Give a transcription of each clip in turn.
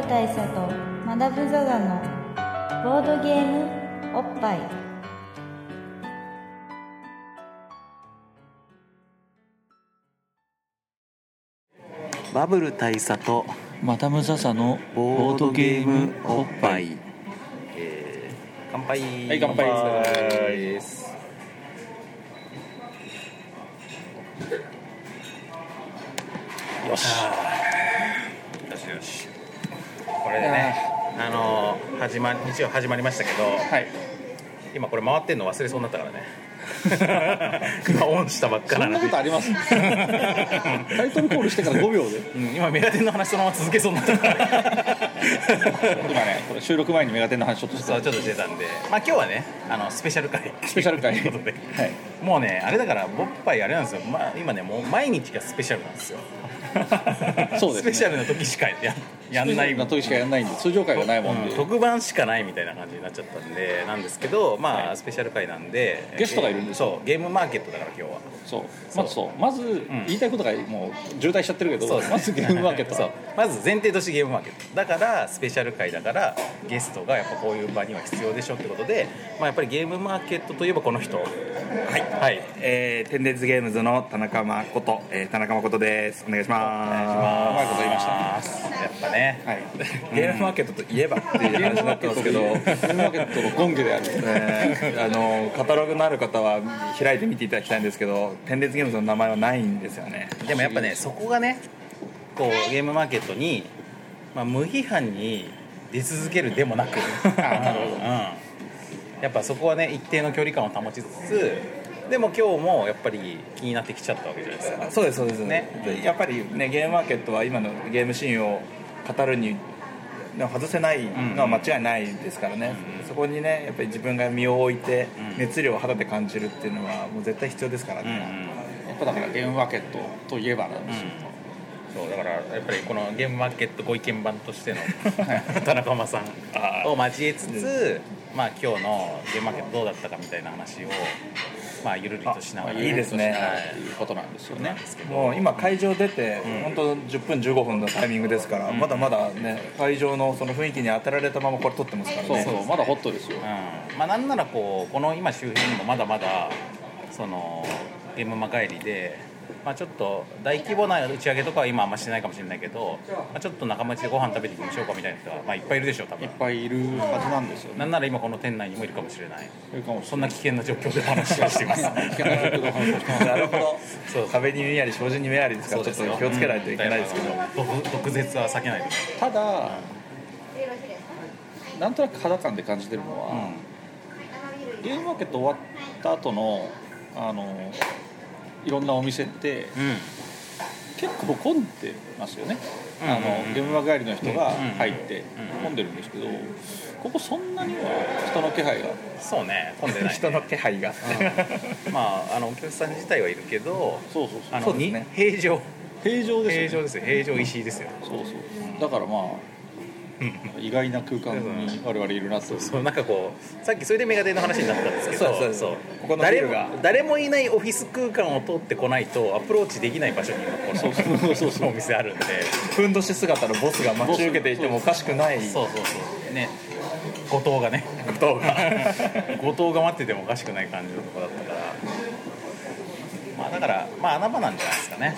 ル大佐とマダム・ザ・ザのボードゲームおっぱい。バブル大佐とマダム・ザ・ザのボードゲームおっぱい、えー、乾杯。はい乾杯。です。よしこれでねあのー始ま日曜始まりましたけどはい。今これ回ってんの忘れそうになったからね。今オンしたばっかそななんのにことあります？タイトルコールしてから5秒で。うん今メガテンの話そのまま続けそうになったから。今ねこれ収録前にメガテンの話ちょっとしてそうちょっとしてたんで。まあ今日はねあのスペシャル回。スペシャル回。ということで、はい。もうねあれだからボッパイあれなんですよ、まあ、今ねもう毎日がスペシャルなんですよそうですね。スペシャルな時しかややんない。な時しかやんないんで通常回がないもんで、うん。特番しかないみたいな感じになっちゃったんでなんですけどまあ、はい。スペシャル回なんでゲストがいるんですよそうゲームマーケットだから今日は。そう。まずそう。まず言いたいことがもう渋滞しちゃってるけど、まずゲームマーケットそう。まず前提としてゲームマーケット。だからスペシャル回だからゲストがやっぱこういう場には必要でしょってことで、まあ、やっぱりゲームマーケットといえばこの人。はい。はい。えー、テンデンズゲームズの田中誠、えー、田中誠です。お願いしまます。うまいこと言いました。やっぱね、はい。す ゲームマーケットといえばっていう話になってますけど、ゲームマーケットのゴンゲである。えーあのカタログのある方は開いてみていただきたいんですけどテンデンズゲームズの名前はないんですよね。でもやっぱねそこがねこうゲームマーケットに、まあ、無批判に出続けるでもなく。なるほど、うん、やっぱそこはね一定の距離感を保ちつつでも今日もやっぱり気になってきちゃったわけじゃないですか。そうですそうです。ね。でやっぱりねゲームマーケットは今のゲームシーンを語るに外せないのは間違いないですからね、そこにねやっぱり自分が身を置いてうん。熱量を肌で感じるっていうのはもう絶対必要ですからうんうん。ね、やっぱだからゲームマーケットといえばなんですよ、そうだからやっぱりこのゲームマーケットご意見番としての 田中間さんを交えつつ、まあ、今日のゲームマーケットどうだったかみたいな話を、まあ、ゆるりとしながらあいいですね。はい。うことなんですよね。もう今会場出て、うん。本当10分15分のタイミングですから、うん。まだまだね会場のその雰囲気に当てられたままこれ撮ってますからね。そうそう。まだホットですよ。うん。まあ、なんならこうこの今周辺にもまだまだそのゲームマ帰りで、まあ、ちょっと大規模な打ち上げとかは今あんましてないかもしれないけど、まあ、ちょっと仲間内でご飯食べていきましょうかみたいな人は、まあ、いっぱいいるでしょう多分。いっぱいいるはずなんですよね。なんなら今この店内にもいるかもしれない。それかもしそんな危険な状況でお話をしています。なるほどそう壁に目あり障子に目ありですからちょっと気をつけないといけないですけど、うん毒毒舌は避けないと。ただなんとなく肌感で感じてるのは、ゲームマーケット終わった後のあのいろんなお店ってうん結構混んでますよね、うんあのゲームマ帰りの人がうん入ってうん。混んでるんですけどここそんなには人の気配が。そうね混んでない、ね、人の気配が、うん。まああのお客さん自体はいるけどそうそうそう。あのそうですね。に平常。平常ですよ、ね、平常ですよ。平常石井ですよ。そうそう。だからまあ意外な空間に我々いるなと。そうなんかこうさっきそれでメガテンの話になったんですけどそうそうそう。ここ誰も誰もいないオフィス空間を通ってこないとアプローチできない場所にこのそうそうそうそう。お店あるんで。ふんどし姿のボスが待ち受けていてもおかしくない。そうそうそう。ね。後藤がね。動画後藤が待っててもおかしくない感じのとこだったから。まあだからまあ穴場なんじゃないですかね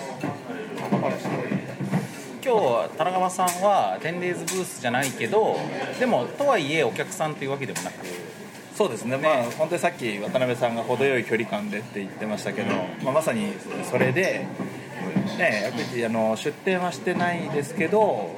今日田中さんはテンレーズブースじゃないけどでもとはいえお客さんというわけでもなく。そうですね、まあ本当にさっき渡辺さんが程よい距離感でって言ってましたけど、まあ、まさにそれで、ね、やっぱりあの出店はしてないですけど、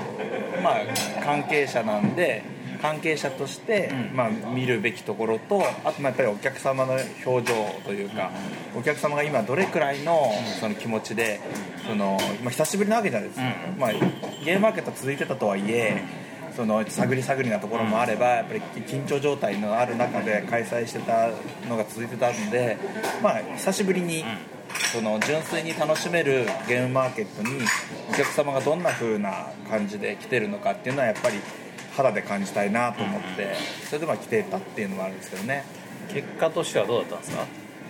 まあ、関係者なんで関係者として、うん。まあ、見るべきところとあとまあやっぱりお客様の表情というか、お客様が今どれくらいのその気持ちでその、まあ、久しぶりなわけじゃないですか、うん。まあ、ゲームマーケット続いてたとはいえその探り探りなところもあればやっぱり緊張状態のある中で開催してたのが続いてたんで、まあ、久しぶりにその純粋に楽しめるゲームマーケットにお客様がどんな風な感じで来てるのかっていうのはやっぱり肌で感じたいなと思ってそれでまあ来てたっていうのもあるんですけどね。結果としてはどうだったんですか？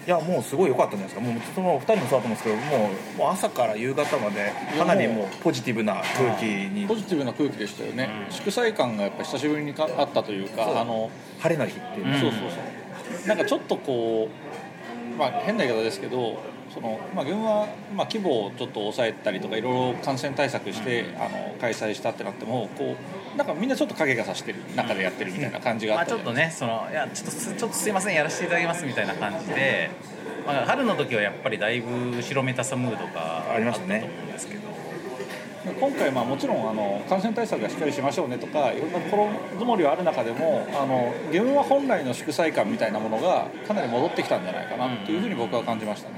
いやもうすごい良かったんじゃないですかもうそのお二人もそうだと思うんですけどもうもう朝から夕方までかなりもうポジティブな空気に。ポジティブな空気でしたよね、祝祭感がやっぱ久しぶりにかあったというかあの、晴れの日っていうね、そうそうそう。なんかちょっとこうまあ変な言い方ですけどその、まあ、軍は、まあ、規模をちょっと抑えたりとかいろいろ感染対策して、あの開催したってなってもこうなんかみんなちょっと影がさしてる中でやってるみたいな感じがあったまあちょっとねそのいやちょっとすちょっとすいませんやらせていただきますみたいな感じで、まあ、春の時はやっぱりだいぶ後ろめたさムードがありましたね。あったと思うんですけど。今回まあもちろんあの感染対策がしっかりしましょうねとかいろんな心づもりはある中でもあのゲームは本来の祝祭感みたいなものがかなり戻ってきたんじゃないかなっていうふうに僕は感じましたね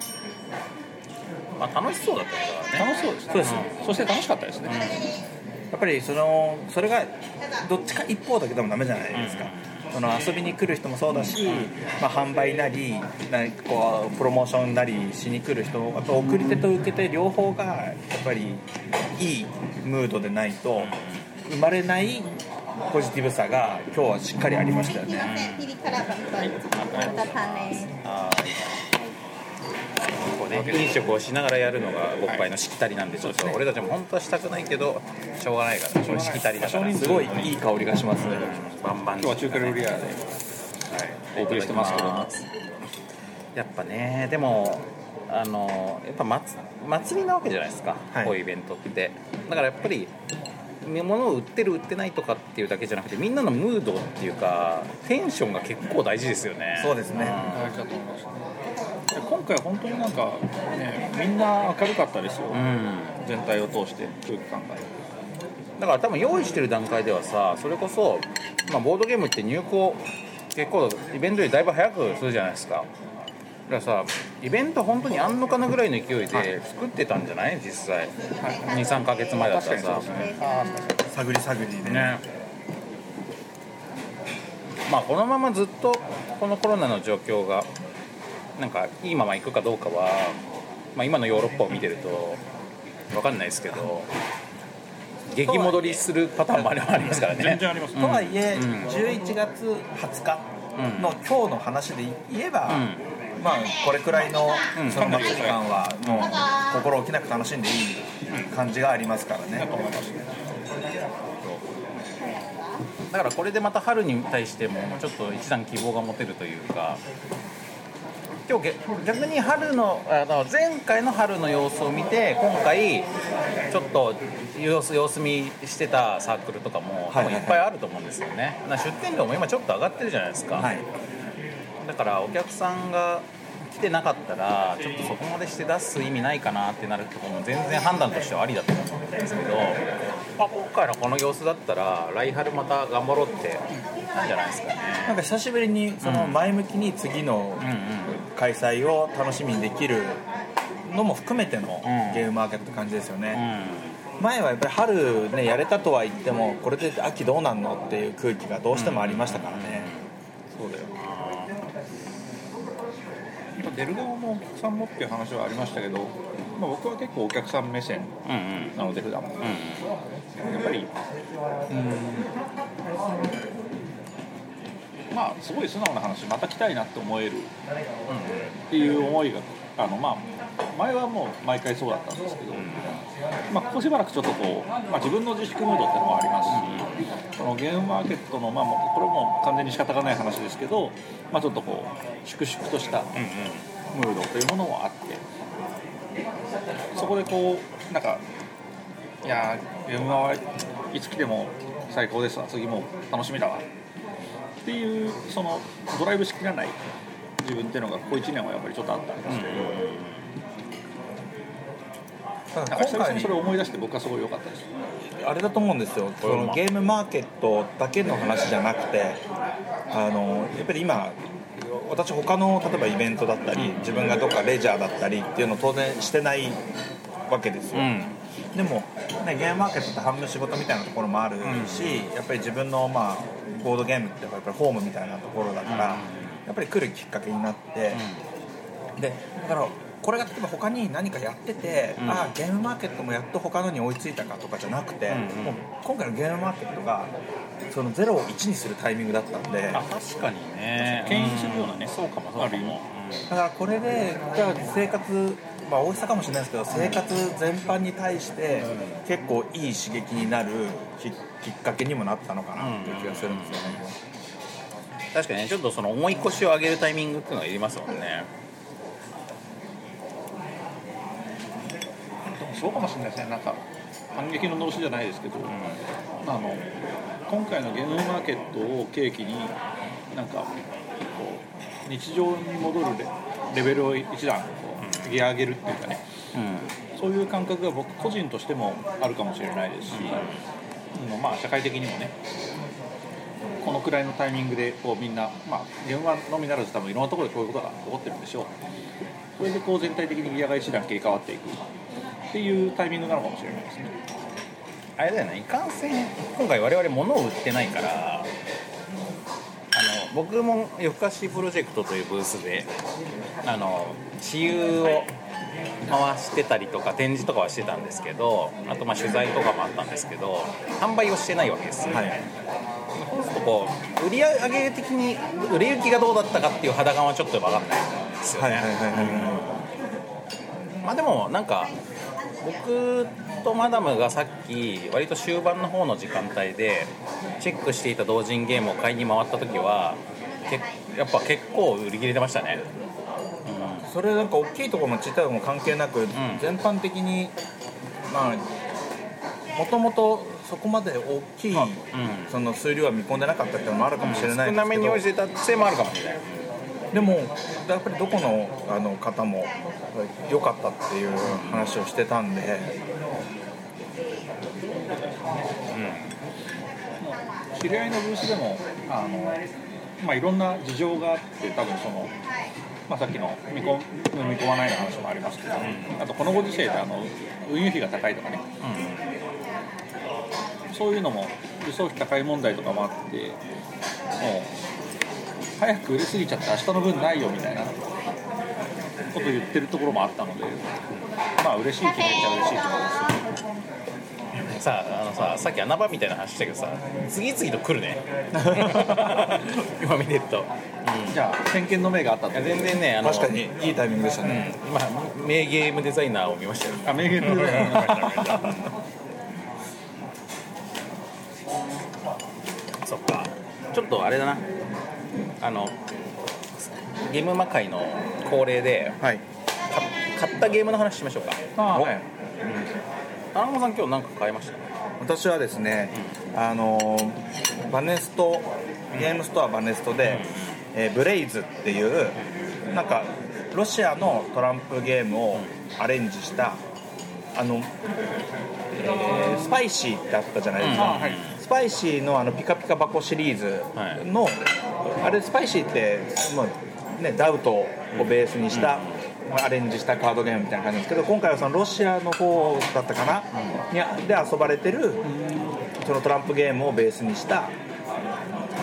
まあ楽しそうだったからね。楽しそうですねそうです。そして楽しかったですね、やっぱりそのそれがどっちか一方だけでもダメじゃないですか、その遊びに来る人もそうだし、まあ、販売なりなんかこうプロモーションなりしに来る人あと送り手と受け手両方がやっぱりいいムードでないと生まれないポジティブさが今日はしっかりありましたよね、こうね飲食をしながらやるのがごっぱいのしきたりなんでちょっと俺たちも本当はしたくないけどしょうがないからこれしきたりだからすごいいい香りがしますね、バンバン。今日は中華料理屋で。お送りしてますけども。やっぱねでもあのやっぱ祭祭りなわけじゃないですか、はい。こういうイベントって。だからやっぱり物を売ってる売ってないとかっていうだけじゃなくてみんなのムードっていうかテンションが結構大事ですよね。そうですね。大事だと思います。ねで今回本当になんかねみんな明るかったですよ、うん。全体を通して空気感が。だから多分用意してる段階ではさそれこそ、まあ、ボードゲームって入稿結構イベントよりだいぶ早くするじゃないですか。だからさイベント本当にあんのかなぐらいの勢いで作ってたんじゃない？実際。23か月前だったらさ。ね。探り探りで。ね。まあこのままずっとこのコロナの状況がなんかいいままいくかどうかは、まあ、今のヨーロッパを見てると分かんないですけど激戻りするパターンもありありますからね。全然あります。ねとはいえ、うん。11月20日の今日の話で言えば、うまあこれくらいのうん。その祭り感はもう心置きなく楽しんでいい感じがありますからね、だからこれでまた春に対してもちょっと一段希望が持てるというか今日げ逆に春のあの前回の春の様子を見て今回ちょっと様子様子見してたサークルとかも多分いっぱいあると思うんですよね、な出店料も今ちょっと上がってるじゃないですか、はい。だからお客さんが来てなかったらちょっとそこまでして出す意味ないかなってなるところも全然判断としてはありだと思うんですけど、まあ、今回のこの様子だったら来春また頑張ろうってなんじゃないですかね。なんか久しぶりにその前向きに次のうんうん開催を楽しみにできるのも含めてのうん。ゲームマーケットって感じですよね、う前はやっぱり春ねやれたとは言ってもこれで秋どうなんのっていう空気がどうしてもありましたからね、そうだよ出る側もお客さんもっていう話はありましたけど、まあ、僕は結構お客さん目線んうんうんなので普段も。うんやっぱりまあすごい素直な話また来たいなって思えるっていう思いがあのまあ前はもう毎回そうだったんですけど、まあ、ここしばらくちょっとこう、まあ、自分の自粛ムードっていうのもありますし、このゲームマーケットの、まあ、これも完全に仕方がない話ですけど、まあ、ちょっとこう粛々としたムードというものもあってそこでこうなんかいやーゲームマはいつ来ても最高ですわ次も楽しみだわっていうそのドライブしきらない自分っていうのがここ1年はやっぱりちょっとあったんですけど、今回にそれを思い出して僕はすごい良かったです。あれだと思うんですよ。そのゲームマーケットだけの話じゃなくてあのやっぱり今私他の例えばイベントだったり自分がどっかレジャーだったりっていうのを当然してないわけですよ、うん。でも、ね、ゲームマーケットって半分仕事みたいなところもあるし、やっぱり自分の、まあ、ボードゲームってやっぱりホームみたいなところだから、やっぱり来るきっかけになって、でだからこれが例えば他に何かやってて、うん。ああゲームマーケットもやっと他のに追いついたかとかじゃなくて、うんうん。もう今回のゲームマーケットがその0を1にするタイミングだったんであ確かにね。牽引するようなねそうかもそうかも。だからこれでじゃあ生活まあ大きさかもしれないですけど生活全般に対して結構いい刺激になるききっかけにもなったのかなっていう気がするんですよね、確かにねちょっとその重い腰を上げるタイミングっていうのがいりますもんねでもそうかもしれないですね。なんか反撃ののろしじゃないですけど、あの今回のゲームマーケットを契機になんかこう日常に戻るレレベルを一段こう上げるっていうかね。うん。そういう感覚が僕個人としてもあるかもしれないですし、うん。まあ、社会的にもねこのくらいのタイミングでこうみんな、まあ、ゲームはのみならず多分いろんなところでこういうことが起こってるんでしょう。それでこう全体的にギアが一段切り替わっていくっていうタイミングなのかもしれないですね。あれだよねいかんせん今回我々物を売ってないからあの僕も夜更かしプロジェクトというブースであの私有を回してたりとか展示とかはしてたんですけどあとまあ取材とかもあったんですけど販売をしてないわけですよ、はい。そうするとこう売り上げ的に売れ行きがどうだったかっていう肌感はちょっと分かんないですよね、はいはいはいはいはまあでもなんか僕とマダムがさっき割と終盤の方の時間帯でチェックしていた同人ゲームを買いに回った時はけやっぱ結構売り切れてましたね。いそれなんか大きいところも小さいところも関係なく、全般的にまあもともとそこまで大きい、うん。その数量は見込んでなかったっていうのもあるかもしれない少んですけど、なめに応じてたせいもあるかもしれないでもやっぱりどこのあの方も良かったっていう話をしてたんで、知り合いのブースでもあの、まあ、いろんな事情があって多分その、まあ、さっきの見込見込まないの話もありますけど、あとこのご時世であの運輸費が高いとかね。そういうのも輸送費高い問題とかもあってもう早く売れすぎちゃって明日の分ないよみたいなこと言ってるところもあったのでまあ嬉しい気持ちは嬉しい気持ちですさああのささっき穴場みたいな話したけどさ次々と来るね。今見てると、じゃあ先見の明があったいやと全然ねあの確かにいいタイミングでしたね、今名ゲームデザイナーを見ましたよ。あ名言のそっか。ちょっとあれだなあのゲーム魔界の恒例ではい。か買ったゲームの話しましょうか。あはい。田中さん今日何か買いました？私はですね、あのバネストゲームストアバネストで、えーブレイズっていうなんかロシアのトランプゲームをアレンジしたあの、えースパイシーってあったじゃないですか、うん。はいスパイシーのあのピカピカ箱シリーズの、あれスパイシーって、まあね、ダウトをベースにした、まあアレンジしたカードゲームみたいな感じですけど今回はそのロシアの方だったかな、にあで遊ばれてるそのトランプゲームをベースにした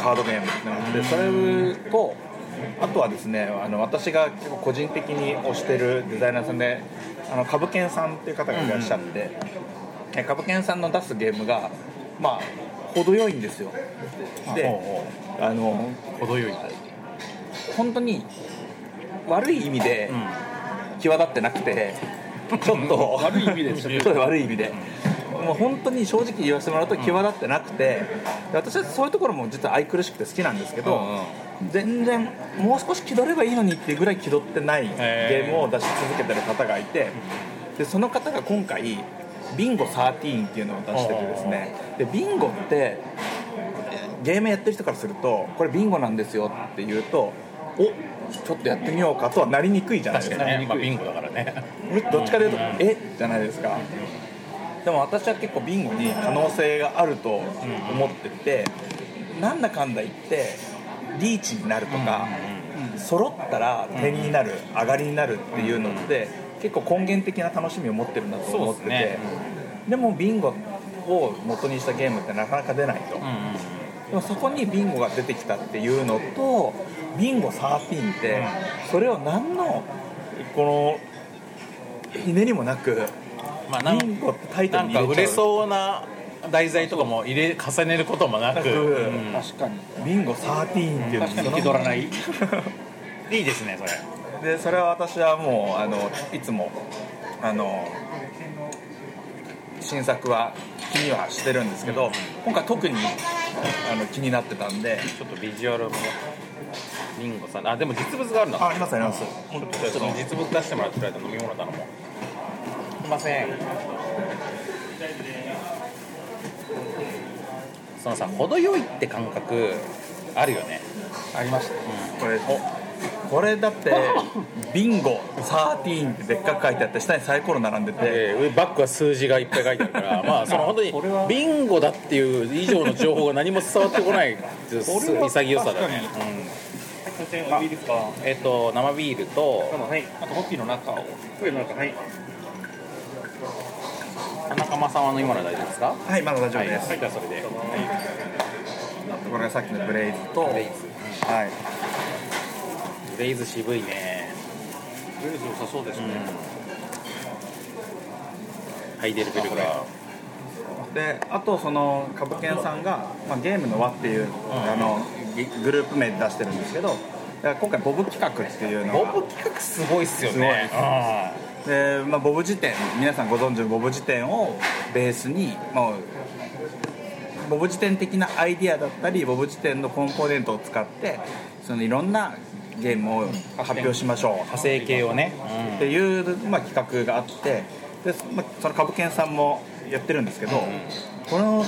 カードゲームなのでそれとあとはですねあの私が結構個人的に推してるデザイナーさんであの株券さんっていう方がいらっしゃって、え株券さんの出すゲームがまあ程よいんですよ。であの程よい本当に悪い意味で際立ってなくて、ちょっと 悪い意味でちょっと悪い意味で。もう本当に正直言わせてもらうと際立ってなくて、で私はそういうところも実は愛くるしくて好きなんですけど、全然もう少し気取ればいいのにっていうぐらい気取ってないゲームを出し続けてる方がいてでその方が今回ビンゴ13っていうのを出しててですね。でビンゴってゲームやってる人からするとこれビンゴなんですよって言うとおちょっとやってみようかとはなりにくいじゃないですか。ね、まあ、ビンゴだからね。どっちかというとえ？じゃないですか。でも私は結構ビンゴに可能性があると思っててなんだかんだ言ってリーチになるとか揃ったら点になる上がりになるっていうのって結構根源的な楽しみを持ってるんだと思っててそうですね。でもビンゴを元にしたゲームってなかなか出ないと。でもそこにビンゴが出てきたっていうのとビンゴ13ってそれを何のこのひねりもなくまあなんビンゴってタイトなんか売れルに入れちゃう。そうな題材とかも入れ重ねることもなく、うん。確かに。ビンゴ13っていう確かに気取らない。いいですねそれでそれは私はもうあのいつもあの新作は気にはしてるんですけど今回特にあの気になってたんでちょっとビジュアルもリンゴさんあでも実物があるのあありますあります。ちょっと実物出してもらってくれた飲み物頼もう。すいません。そのさ程よいって感覚あるよね。ありました。これこれだってビンゴ13ってでっかく書いてあって下にサイコロ並んでて。で上バックは数字がいっぱい書いてあるから まあその本当にこれは。ビンゴだっていう以上の情報が何も伝わってこない潔さだねえっ、と生ビールとあとホッピーの中を。田中間さんは飲み物は大丈夫ですか？はいまだ大丈夫です、はい、じゃあそれで、これがさっきのブレイズとブレイズ。はい。ブレイズ渋いね。ブレイズ良さそうですね、ハイデルベルガーであとその株券さんが、まあ、ゲームの輪っていう、あのギグループ名で出してるんですけど今回ボブ企画っていうのボがブ企画すごいっすよね。で、まあ、ボブ辞典皆さんご存知のボブ辞典をベースに、まあ、ボブ辞典的なアイディアだったりボブ辞典のコンポーネントを使ってそのいろんなゲームを発表しましょう。派生系をね、っていう、まあ、企画があってで、まあ、その株券さんもやってるんですけど、この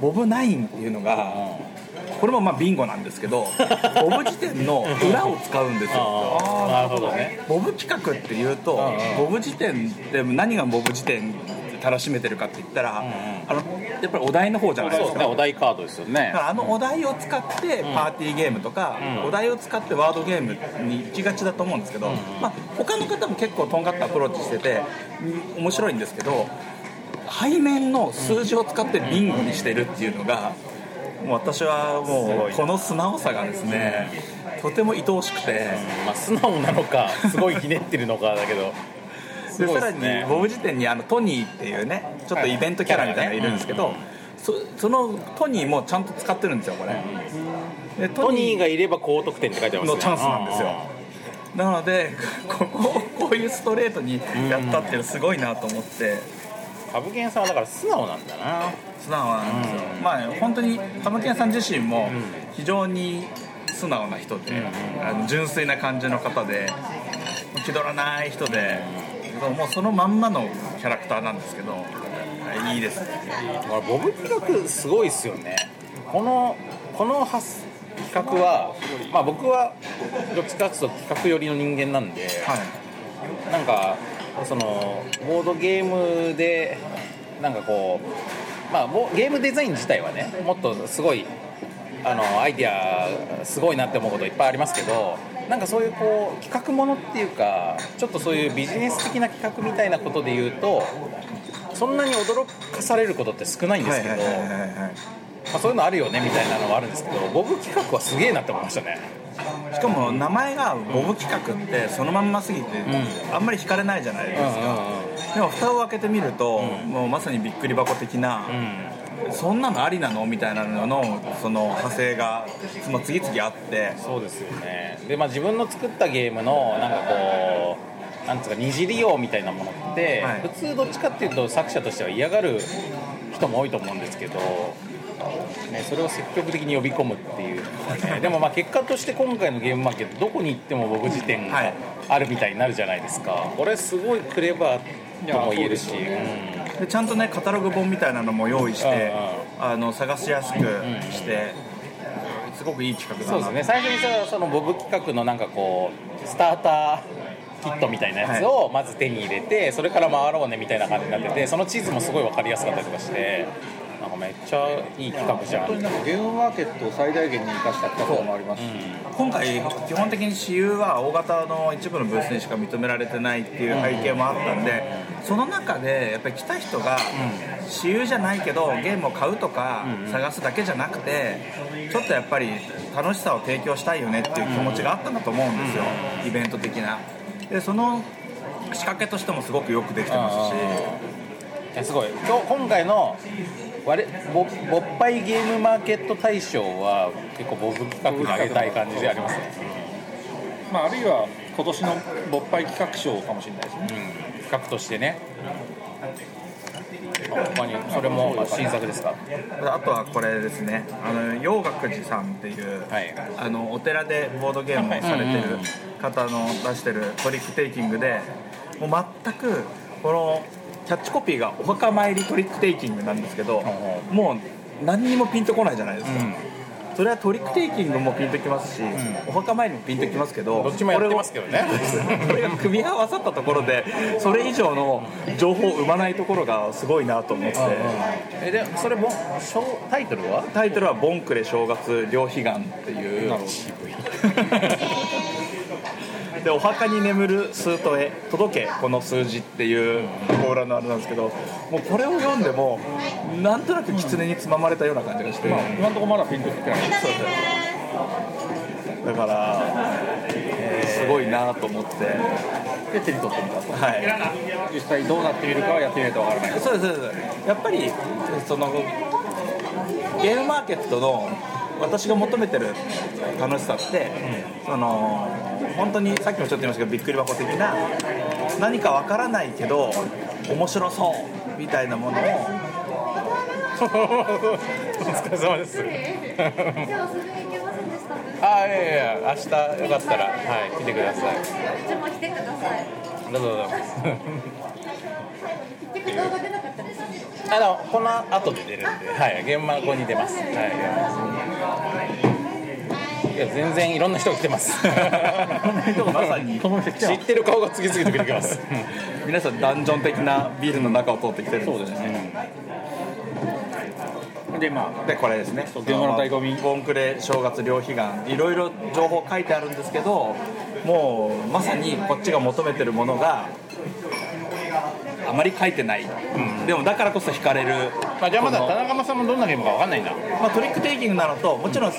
ボブナインっていうのが、これもまあビンゴなんですけど ボブ辞典の裏を使うんですよ。ああなるほどね。ボブ企画っていうと、ボブ辞典で何がボブ辞典たらしめてるかって言ったら、あのやっぱりお題の方じゃないでそうですかお題カードですよね。だからあのお題を使ってパーティーゲームとか、うん。お題を使ってワードゲームに行きがちだと思うんですけど、まあ、他の方も結構とんがったアプローチしててうん面白いんですけど背面の数字を使ってビンゴにしてるっていうのがもう私はもうこの素直さがですねとても愛おしくて。まあ素直なのかすごいひねってるのかだけどでさらにボブ辞典にあのトニーっていうねちょっとイベントキャラみたいなのがいるんですけど、そそのトニーもちゃんと使ってるんですよこれ、でトニーがいれば高得点って書いてますよ。のチャンスなんですよ。なのでここをこういうストレートにやったっていうのすごいなと思って。株券さんはだから素直なんだな。素直なんですよ、うん。まあ本当に玉健さん自身も非常に素直な人で、あの純粋な感じの方で気取らない人で、もうそのまんまのキャラクターなんですけどいいですね。まあボブ企画すごいっすよね。このこの発企画は、まあ、僕はどっちかっていうと企画寄りの人間なんで、はい。なんかそのボードゲームでなんかこう、まあ、ボゲームデザイン自体はねもっとすごいあのアイディアすごいなって思うこといっぱいありますけどなんかそういうこう企画ものっていうかちょっとそういうビジネス的な企画みたいなことで言うとそんなに驚かされることって少ないんですけど、そういうのあるよねみたいなのはあるんですけどボブ企画はすげえなって思いましたね。しかも名前がボブ企画ってそのまんますぎてあんまり惹かれないじゃないですか、でも蓋を開けてみると、もうまさにびっくり箱的な、そんなのありなの？みたいなののその派生が次々あって。そうですよね。で、まあ、自分の作ったゲームのなんかこうなんつうか二次利用みたいなものって、はい。普通どっちかっていうと作者としては嫌がる人も多いと思うんですけど、ね、それを積極的に呼び込むっていう。のはねでもまあ結果として今回のゲームマーケットどこに行っても僕時点がはい。あるみたいになるじゃないですか。これすごいクレバーとも言えるし、でちゃんとねカタログ本みたいなのも用意してうんあの探しやすくしてすごくいい企画だなそうですね。最初にさそのボブ企画のなんかこうスターターキットみたいなやつをまず手に入れて、それから回ろうねみたいな感じになっててその地図もすごい分かりやすかったりとかしてなんかめっちゃいい企画じゃん。本当になんかゲームマーケットを最大限に生かした企画もあります。し、今回基本的に私有は大型の一部のブースにしか認められてないっていう背景もあったんでその中でやっぱり来た人が私有じゃないけどゲームを買うとか探すだけじゃなくてちょっとやっぱり楽しさを提供したいよねっていう気持ちがあったんだと思うんですよ。イベント的な。でその仕掛けとしてもすごくよくできてますし。すごい。今日今回の我ぼぼっぱいゲームマーケット大賞は結構僕企画にあげたい感じでありますね、まあ、あるいは今年の勃発企画賞かもしれないですね。うん、企画としてね。他にそれも新作ですか？あとはこれですね。あの陽岳寺さんっていう、はい。あのお寺でボードゲームをされてる方の出してるトリックテイキングでもう全くこのキャッチコピーが「お墓参りトリックテイキング」なんですけどうもう何にもピンとこないじゃないですか、うん。それはトリックテイキングもピンときますし、お墓参りもピンときますけどどっちもやってますけどね。これが組み合わさったところでそれ以上の情報を生まないところがすごいなと思って。えでそれも小タイトルは？タイトルは「ボンクレ正月両悲願」っていう でお墓に眠る数とへ届けこの数字っていうコーラのあれなんですけどもうこれを読んでもなんとなく狐につままれたような感じがして、まあ今のところまだピンときてない。そうですだから、すごいなと思って。で手に取ってみた。とはい。実際どうなってみるかはやってみないとわからない。そうですそうです。やっぱりそのゲームマーケットの私が求めてる楽しさって、その本当にさっきもちょっと言いましたけどびっくり箱的な何かわからないけど面白そうみたいなものを お疲れ様です。あいやいや明日よかったらはい来てください。じゃあもう来てくださいどうぞどうぞ。結局動画出なかったですあのこの後で出るんではい現場ここに出ます。はい。い。や全然いろんな人が来てます。まさに。知ってる顔が次々と出てきます。皆さんダンジョン的なビルの中を通ってきてるんです。ね。でまでこれですね。そう現場の醍醐味。ボンクレ正月両悲願いろいろ情報書いてあるんですけどもうまさにこっちが求めてるものがあまり書いてない、でもだからこそ惹かれる、あじゃあまだ田中さんもどんなゲームかわかんないんだまあ、トリックテイキングなのともちろん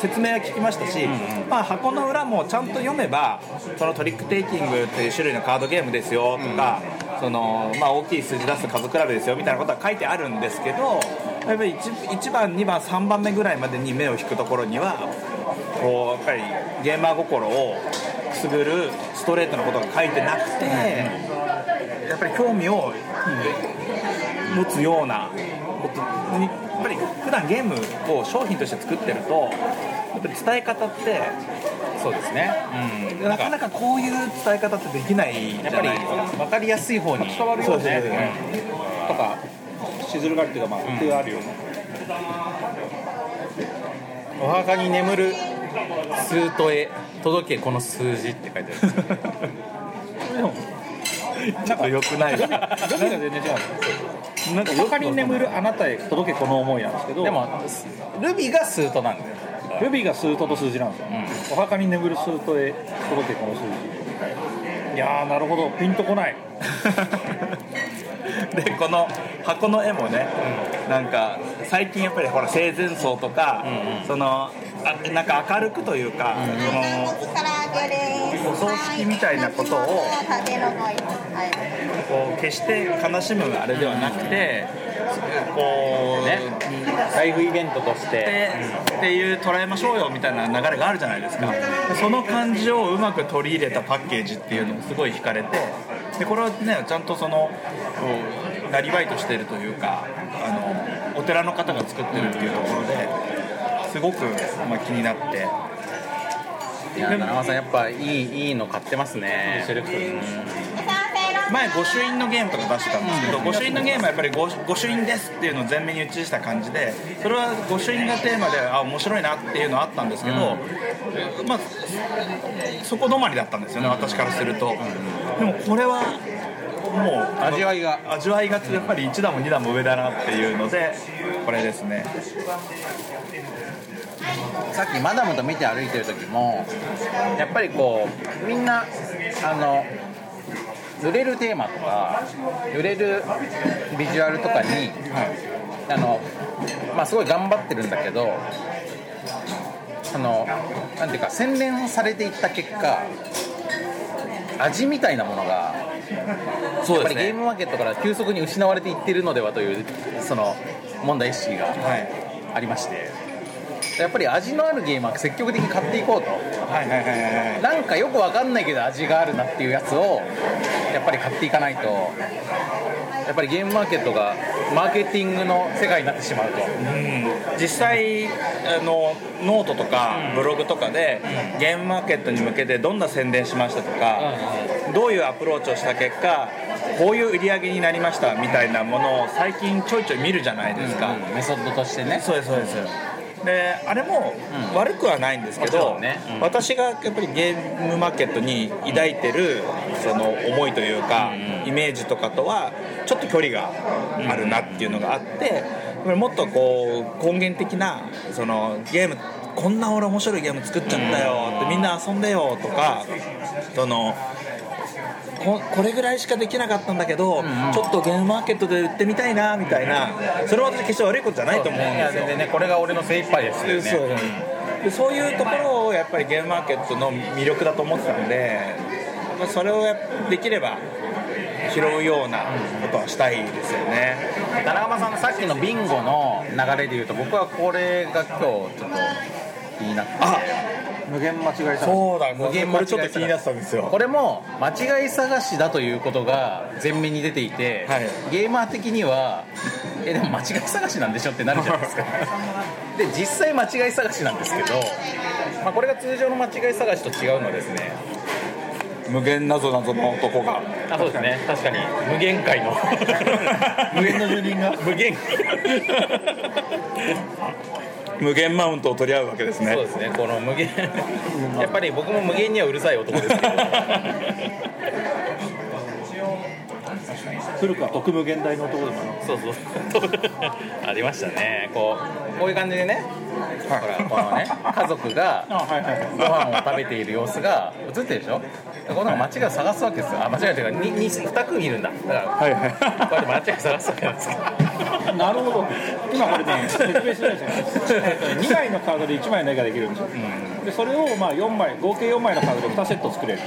説明は聞きましたし、まあ、箱の裏もちゃんと読めばそのトリックテイキングっていう種類のカードゲームですよとか、そのまあ、大きい数字出す数比べですよみたいなことは書いてあるんですけどやっぱり 1, 1番2番3番目ぐらいまでに目を引くところにはこうやっぱりゲーマー心をくすぐるストレートなことが書いてなくて。やっぱり興味を持つようなことにやっぱり普段ゲームを商品として作ってるとやっぱり伝え方ってそうですね。うん。なかなかこういう伝え方ってできないやっぱり分かりやすい方に。伝わるようねとかしずるがりっていうかまあ工夫あるよねお墓に眠る数とへ届けこの数字って書いてある。んですよちょっと良くない。ルビが全然違うなんか他に眠るあなたへ届けこの思いなんですけどでもルビがスートなんだよ。ルビーがスートと数字なんですよ、お墓に眠るスートへ届けこの数字。いやーなるほど。ピンとこない。でこの箱の絵もね、なんか最近やっぱりほら生前葬とか、そのあなんか明るくというか、その唐揚げですお葬式みたいなことをこう決して悲しむあれではなくて、こうねライフイベントとしてでっていう捉えましょうよみたいな流れがあるじゃないですか。その感じをうまく取り入れたパッケージっていうのもすごい惹かれてでこれはねちゃんとそのこうなりわいとしてるというかあのお寺の方が作ってるっていうところですごく、まあ、気になって。いやさんやっぱいいいいの買ってますね。セレクト前御朱印のゲームとか出してたんですけど御朱印のゲームはやっぱり御御朱印ですっていうのを前面に打ちした感じでそれは御朱印がテーマであ面白いなっていうのはあったんですけど、まあそこ止まりだったんですよね私からすると。でもこれはもう味わいが。味わいがやっぱり1段も2段も上だなっていうのでこれですねさっきマダムと見て歩いてる時もやっぱりこうみんなあの売れるテーマとか売れるビジュアルとかに、あのまあすごい頑張ってるんだけどあのなんていうか洗練されていった結果味みたいなものがやっぱりゲームマーケットから急速に失われていってるのではというその問題意識がはい。ありましてやっぱり味のあるゲームは積極的に買っていこうと。はいはいはいはいなんかよくわかんないけど味があるなっていうやつをやっぱり買っていかないと。やっぱりゲームマーケットがマーケティングの世界になってしまうと。実際あのノートとかブログとかでゲームマーケットに向けてどんな宣伝しましたとかどういうアプローチをした結果こういう売り上げになりましたみたいなものを最近ちょいちょい見るじゃないですか、メソッドとしてね。そうですそうですであれも悪くはないんですけど、んね。うん。私がやっぱりゲームマーケットに抱いてるその思いというか、イメージとかとはちょっと距離があるなっていうのがあってもっとこう根源的なそのゲームこんな俺面白いゲーム作っちゃったよってみんな遊んでよとかそのここれぐらいしかできなかったんだけど、ちょっとゲームマーケットで売ってみたいなみたいな。それは私決して悪いことじゃないと思うんですよ。全然ねこれが俺の精一杯ですよね。そうでそういうところをやっぱりゲームマーケットの魅力だと思ってたんでまあそれをできれば拾うようなことはしたいですよね。田中さんのさっきのビンゴの流れでいうと僕はこれが今日ちょっと気になって。あ無限間違いさそうだ無限これちょっと気になってたんですよ。これも間違い探しだということが前面に出ていて、はい。ゲーマー的にはえでも間違い探しなんでしょってなるじゃないですか。で実際間違い探しなんですけど、まあ、これが通常の間違い探しと違うのはですね無限謎謎の男が。あそうですね。確かに。無限界の。無限の住人が。無限 無限マウントを取り合うわけですね。そうですね。この無限。やっぱり僕も無限にはうるさい男ですけど。古くは特無限大の男でもそうそう。ありましたね。こうこういう感じでね、ほらこのね家族がご飯を食べている様子が映ってるでしょ？この間違いを探すわけですよ。あ間違いというか 2, 2, 組いるんだ。だからはいはい。こうやって間違い探すわけなんですけどなるほど。今これね説明してないじゃないですか2枚のカードで1枚の絵ができるんですよ、でそれをまあ4枚合計4枚のカードで2セット作れる、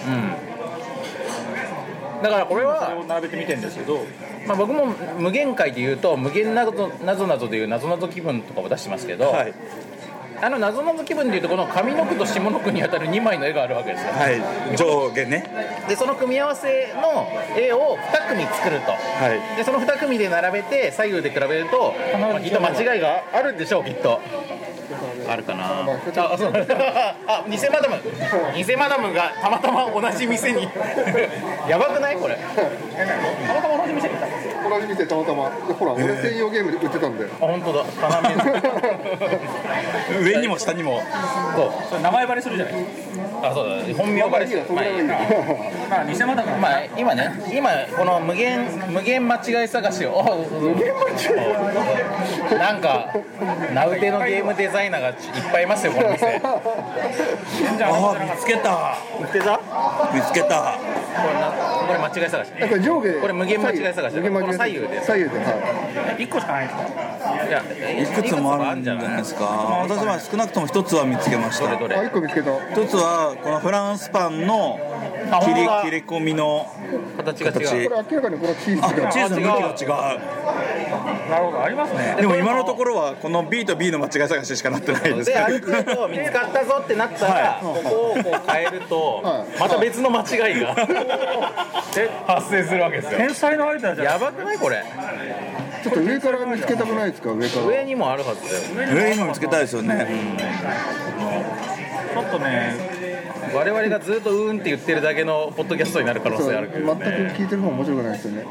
だからこれそれはを並べてみてるんですけど。まあ、僕も無限界で言うと無限なぞなぞなぞでいうなぞなぞ気分とかを出してますけど、はいあのなぞなぞ気分でいうとこの上の句と下の句にあたる2枚の絵があるわけですよ。はい。上下ね。でその組み合わせの絵を2組作ると。はい。でその2組で並べて左右で比べると、まあ、きっと間違いがあるんでしょうきっと。あるかな。あそう。あ偽マダム。偽マダムがたまたま同じ店に。やばくない？これ。たまたま同じ店にいた。あ同じ店たまたまでほら俺専用ゲームで売ってたんだよ。本当だ。要上にも下にも。そう。それ名前バレするじゃない。ですあそうだ。本名バレしてる。それがいいなかまあ偽物だから。まあ今ね今この無限無限間違い探しを。お無限間違いなんか名うてのゲームデザイナーがいっぱいいますよこの店。ああ見つけた。見つけた？見つけた。これなこれ間違い探し。これ上下これ無限間違い探し無限間違いこの左右で。左右では1個しかないんですか？いやいくつもあるんじゃないですか？私は少なくとも一つは見つけました。どれどれ？いあ一個見つけた。一つはこのフランスパンのあ切り切り込みの形が違形。うこれ明らかにこのチーあズがチーズの向きが違なるほどありますね。うでも今のところはここの B と B の間違い探ししかなってないですである程度見つかったぞってなったら、ここをこう変えると、はい。また別の間違いが 発生するわけですよ。天才のアイデアじゃやばくないこれ？ちょっと上から見つけたくないですか？上から。上にもあるはずだよ。上にも見つけたいですよね。ちょっとね我々がずっとうーんって言ってるだけのポッドキャストになる可能そう全く性ある。けどね聞いてる方面白くないですよね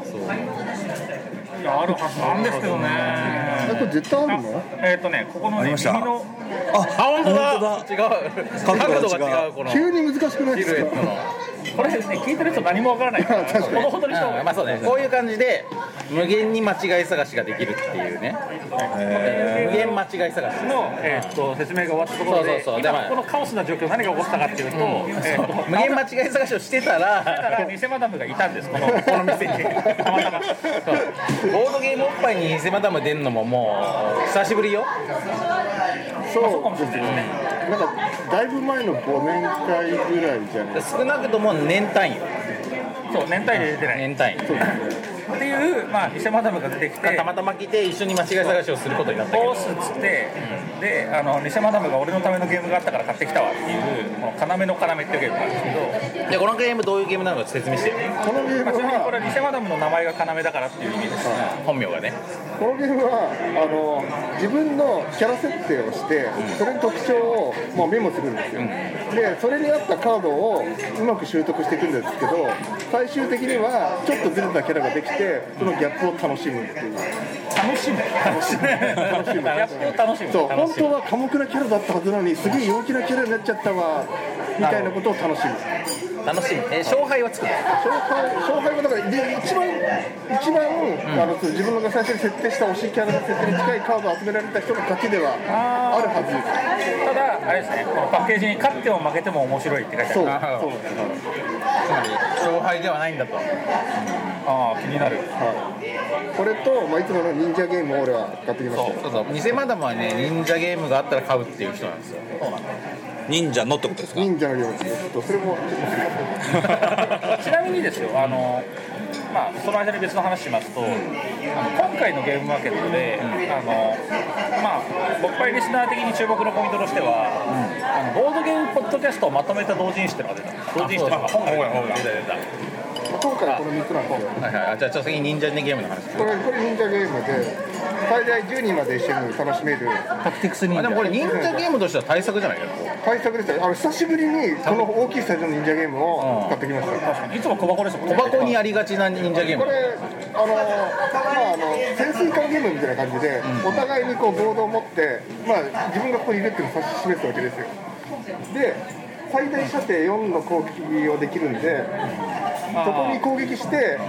いやあるはずなんですけどね。あこれ絶対あるの？えっ、とねここのね右のああ本当だ。本違う角度が違うこの。シ急に難しくないですかこれね聞いてる人何もわからないからほどほどにした方がいいまあそうね。こういう感じで無限に間違い探しができるっていうね。無限間違い探しの、えー、と説明が終わったところでそうそうそう。今このカオスな状況何が起こったかっていうと,、えー、と無限間違い探しをしてたらだから偽マダムがいたんですこのこの店に。たまたま。そうボードゲームおっぱいに偽マダム出んのももう久しぶりよ。そうですね。なんかだいぶ前の忘年会ぐらいじゃない少なくとも年単位よ。そう年単位で出てない。年単位っていう、まあ、偽マダムが出てきてたまたま来て一緒に間違い探しをすることになったけど。ボスっつって、であの偽マダムが俺のためのゲームがあったから買ってきたわっていうこの要の要っていうゲームなんですけど、でこのゲームどういうゲームなのか説明してよこのゲームまあ、ちなみにこれはマダムの名前が要だからっていう意味です、本名がねこのゲームはあの自分のキャラ設定をしてそれの特徴をもうメモするんですよ、でそれに合ったカードをうまく習得していくんですけど最終的にはちょっとずれたキャラができてそのギャップを楽しむっていう。楽しむ。楽しむ。楽しむギャップを楽しむ。そう本当は寡黙なキャラだったはずなのにすげえ陽気なキャラになっちゃったわみたいなことを楽しむ。楽しみえ勝敗はつくの？勝敗勝敗はだからで一番一番、あの自分が最初に設定した推しキャラの設定に近いカードを集められた人の勝ちではあるはず。ただあれですねこのパッケージに勝っても負けても面白いって書いてあそうるそうつまり勝敗ではないんだとああ気になる。はい、これと、まあ、いつもの忍者ゲームを俺は買ってきました。そうそう偽マダムはね忍者ゲームがあったら買うっていう人なんですよ。忍者のってことですか？忍者のゲームです。ねちょっとそれも。ちなみにですよあのまあ、その間に別の話しますと、あの今回のゲームマーケットで、あのまあ、僕ぱいリスナー的に注目のポイントとしては、あのボードゲームポッドキャストをまとめた同人誌っていうのが出た。同人誌ってのが本が出た。出た今回はこの3つなんですよはいはい。あじゃあちょっと次忍者ゲームの話。これこれ忍者ゲームで最大10人まで一緒に楽しめる。タクティクス忍あでもこれ忍者ゲームとしては対策じゃない？か対策ですよ。あの久しぶりにこの大きいサイズの忍者ゲームを買ってきました。いつも小箱ですもん小箱にありがちな忍者ゲーム。これあの、まあ、あの潜水艦ゲームみたいな感じで、お互いにこうボードを持って、まあ、自分がここにいるっていうのを指し示すわけですよ。で最大射程4の攻撃をできるんでそこに攻撃して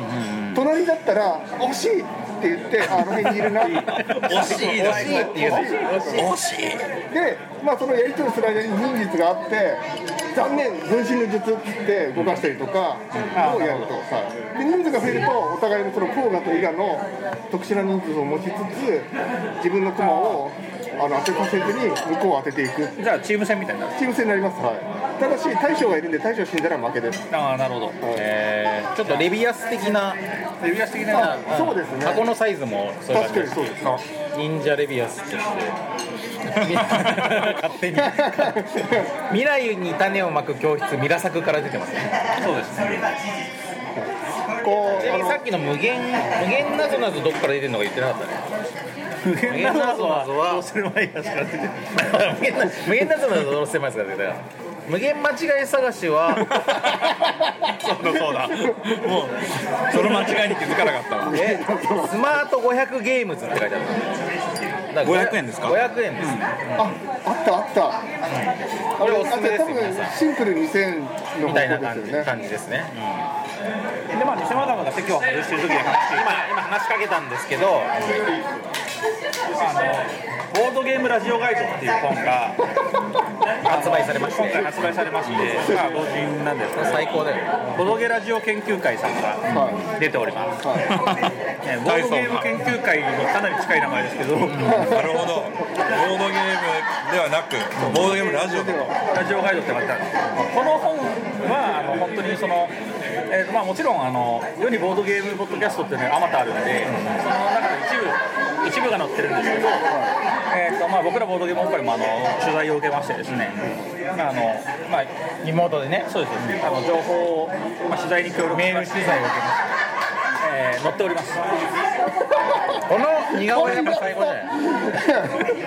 隣だったら「惜しい!」って言ってああの辺にいるな。惜しい。惜しい。ってい。う惜しい。で、まあ、そのやり取りする間に忍術があって残念分身の術って言って動かしたりとかをやると。さで人数が増えるとお互いのその甲賀と伊賀の特殊な人数を持ちつつ自分の駒をあの当てさせずに向こうを当てていく。じゃあチーム戦みたいになる。チーム戦になります、はい、ただし大将がいるんで大将死んだら負けです、ああなるほど。えーちょっとレビアス的な指輪的なあそうですね。箱のサイズもそう確かにそうです。忍者レビアスとして 勝手に。未来に種をまく教室ミラ作から出てます。ねそうですねこうさっきの無限無限なぞなぞどっから出てるのか言ってなかったね無限なぞなぞはどうする前やしか出て無限な無限なぞなぞどうしてますかって言ったら無限間違い探しは。そうだそうだ。もうその間違いに気づかなかったわ。えスマート500ゲームズって書いてあるだから500円ですか？500円です、ああったあった、これおすすめですよシンプル2000のみ方たいな感じ向ですよね感じですね、でまあ西マダムが席を外してる時今今話しかけたんですけどあのボードゲームラジオガイドっていう本が発売されまして。今回発売されまして、まあ、同人なんですけど最高だよ。ボードゲラジオ研究会さんが出ております、ねボードゲーム研究会にかなり近い名前ですけど。なるほど。ボードゲームではなくボードゲームラジオと。ラジオガイドって書いてあるんです。この本はあの本当にその、えーとまあ、もちろんあの世にボードゲームポッドキャストっていうのはあまたあるんでその中で一部一部が載ってるんですけど、えーとまあ、僕らボードゲーム本会もあの取材を受けましてですね、まああのまあ、リモートでねそうですあの情報を、まあ、取材に協力メール取材を受けまして、えー載っておりますこの似顔絵やっぱ最高じゃない？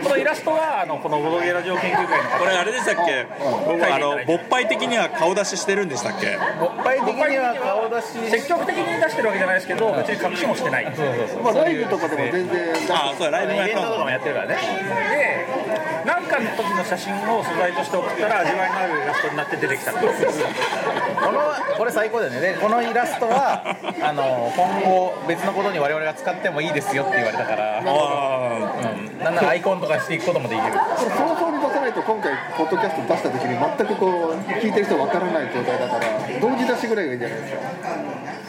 このイラストはあのこのボードゲラジオ研究会の方これあれでしたっけ？あの勃発的には顔出ししてるんでしたっけ？勃発的には顔出し。積極的に出してるわけじゃないですけど別に隠しもしてない。そうそうそう。まあ、ライブとかでも全然あそうライブもやったのイベントとかもやってるからね。で何かの時の写真を素材として送ったら味わいのあるイラストになって出てきたんですこのこれ最高だよね。でこのイラストはあの今後別のことに我々が使ってもいいですよって言われたから、あうん、なんならアイコンとかしていくこともできる。これ早々に出さないと今回ポッドキャスト出した時に全くこう聞いてる人わからない状態だから同時出しぐぐらいがいいんじゃないですか。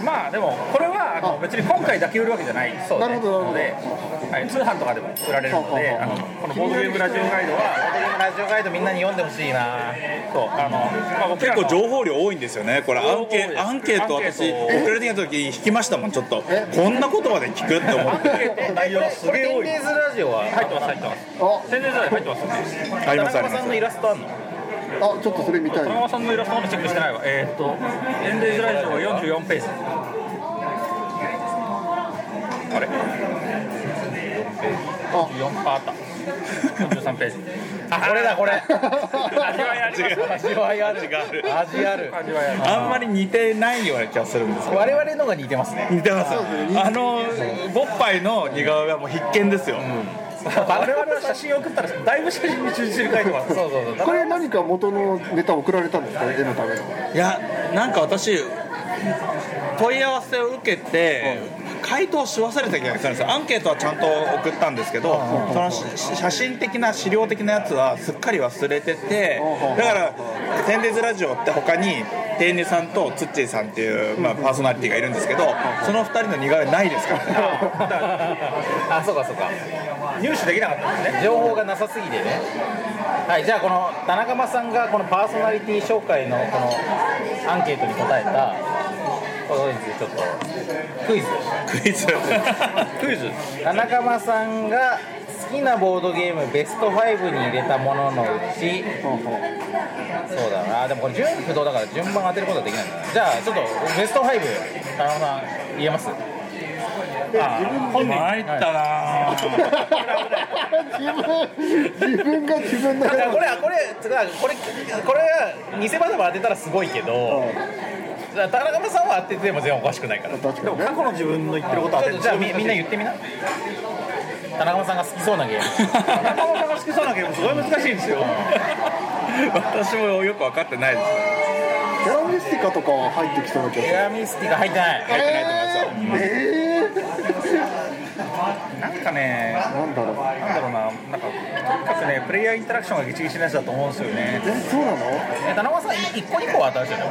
まあでもこれはあの別に今回だけ売るわけじゃないそうなるほどので、はい、通販とかでも売られるのであのこのボードゲームラジオガイドはラジオガイドみんなに読んでほしいな。そうあの、まあ、結構情報量多いんですよねこれ。アンケアンケート。私送られてきた時引きましたもんちょっと。こんなことまで聞くって思って。内容がすげえ多いテンデイズラジオは入ってます入ってます。あ宣伝材入ってますよねあります田あります中さんのイラストあんの？あちょっとそれ見たい。田中さんのイラストまだチェックしてないわ。えーっとエンデージラジオは44ページ。あれ？4パーあった43ページ。あこれだこれ。味わいあります。味わいある。味がある。味ある。味わいありますあんまり似てないような気がするんです。けど我々のが似てますね。似てます。あのボッパイの似顔絵はもう必見ですよ、我々は写真を送ったらだいぶ写真に忠実に書いてます。そうそうそう。これ何か元のネタ送られたんですか？絵のための。いやなんか私問い合わせを受けて、回答し忘れた気がするんですよ。アンケートはちゃんと送ったんですけど、そのし写真的な資料的なやつはすっかり忘れてて、だから「テンデイズラジオ」って他にテンネさんとツッチーさんっていう、まあ、パーソナリティがいるんですけどその2人の似顔絵ないですからね。あそうかそうか。入手できなかったんですね。情報がなさすぎてね。はいじゃあこの田中間さんがこのパーソナリティ紹介のこのアンケートに答えたちょっとクイズ。クイズ。クイズ。田中間さんが好きなボードゲームベスト5に入れたもののうち。そうだな。でもこれ順不動だから順番当てることはできないんだなじゃあちょっとベスト5田中さん言えます？本人参ったな自分。自分が自分のだから。これはこれつうかこれこれは偽バナバ当てたらすごいけど田中間さんは当てても全然おかしくないから。確かにね。過去の自分の言ってることはじゃあみみんな言ってみな。田中さんが好きそうなゲーム。田中さんが好きそうなゲームすごい難しいんですよ。私もよく分かってないです。キャラミスティカとかは入ってきそうな気がするエアミスティが入ってない。入ってないと思いますよ。えなんかねー、なんだろうなんだろうななんかとにかくねプレイヤーインタラクションがギチギチなやつだと思うんですよね。えそうなの？え田中さん1個2個は当たるじゃない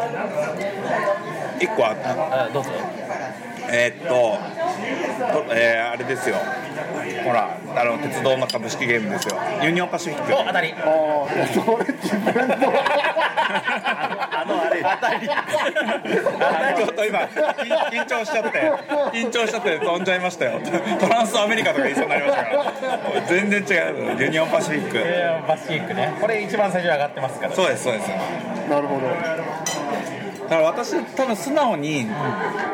1個あった。あどうぞ。えーっととえーあれですよ。ほらあの鉄道の株式ゲームですよ。ユニオンパシフィック。お当たり。ああそれ自分の あのあれ当たり。ちょっと今緊緊張しちゃって緊張しちゃって飛んじゃいましたよ。トランスアメリカとか言いそうになりましたから全然違う。ユニオンパシフィック。エアパシフィックね。これ一番最初に上がってますから。そうですそうです。なるほど。だから私多分素直に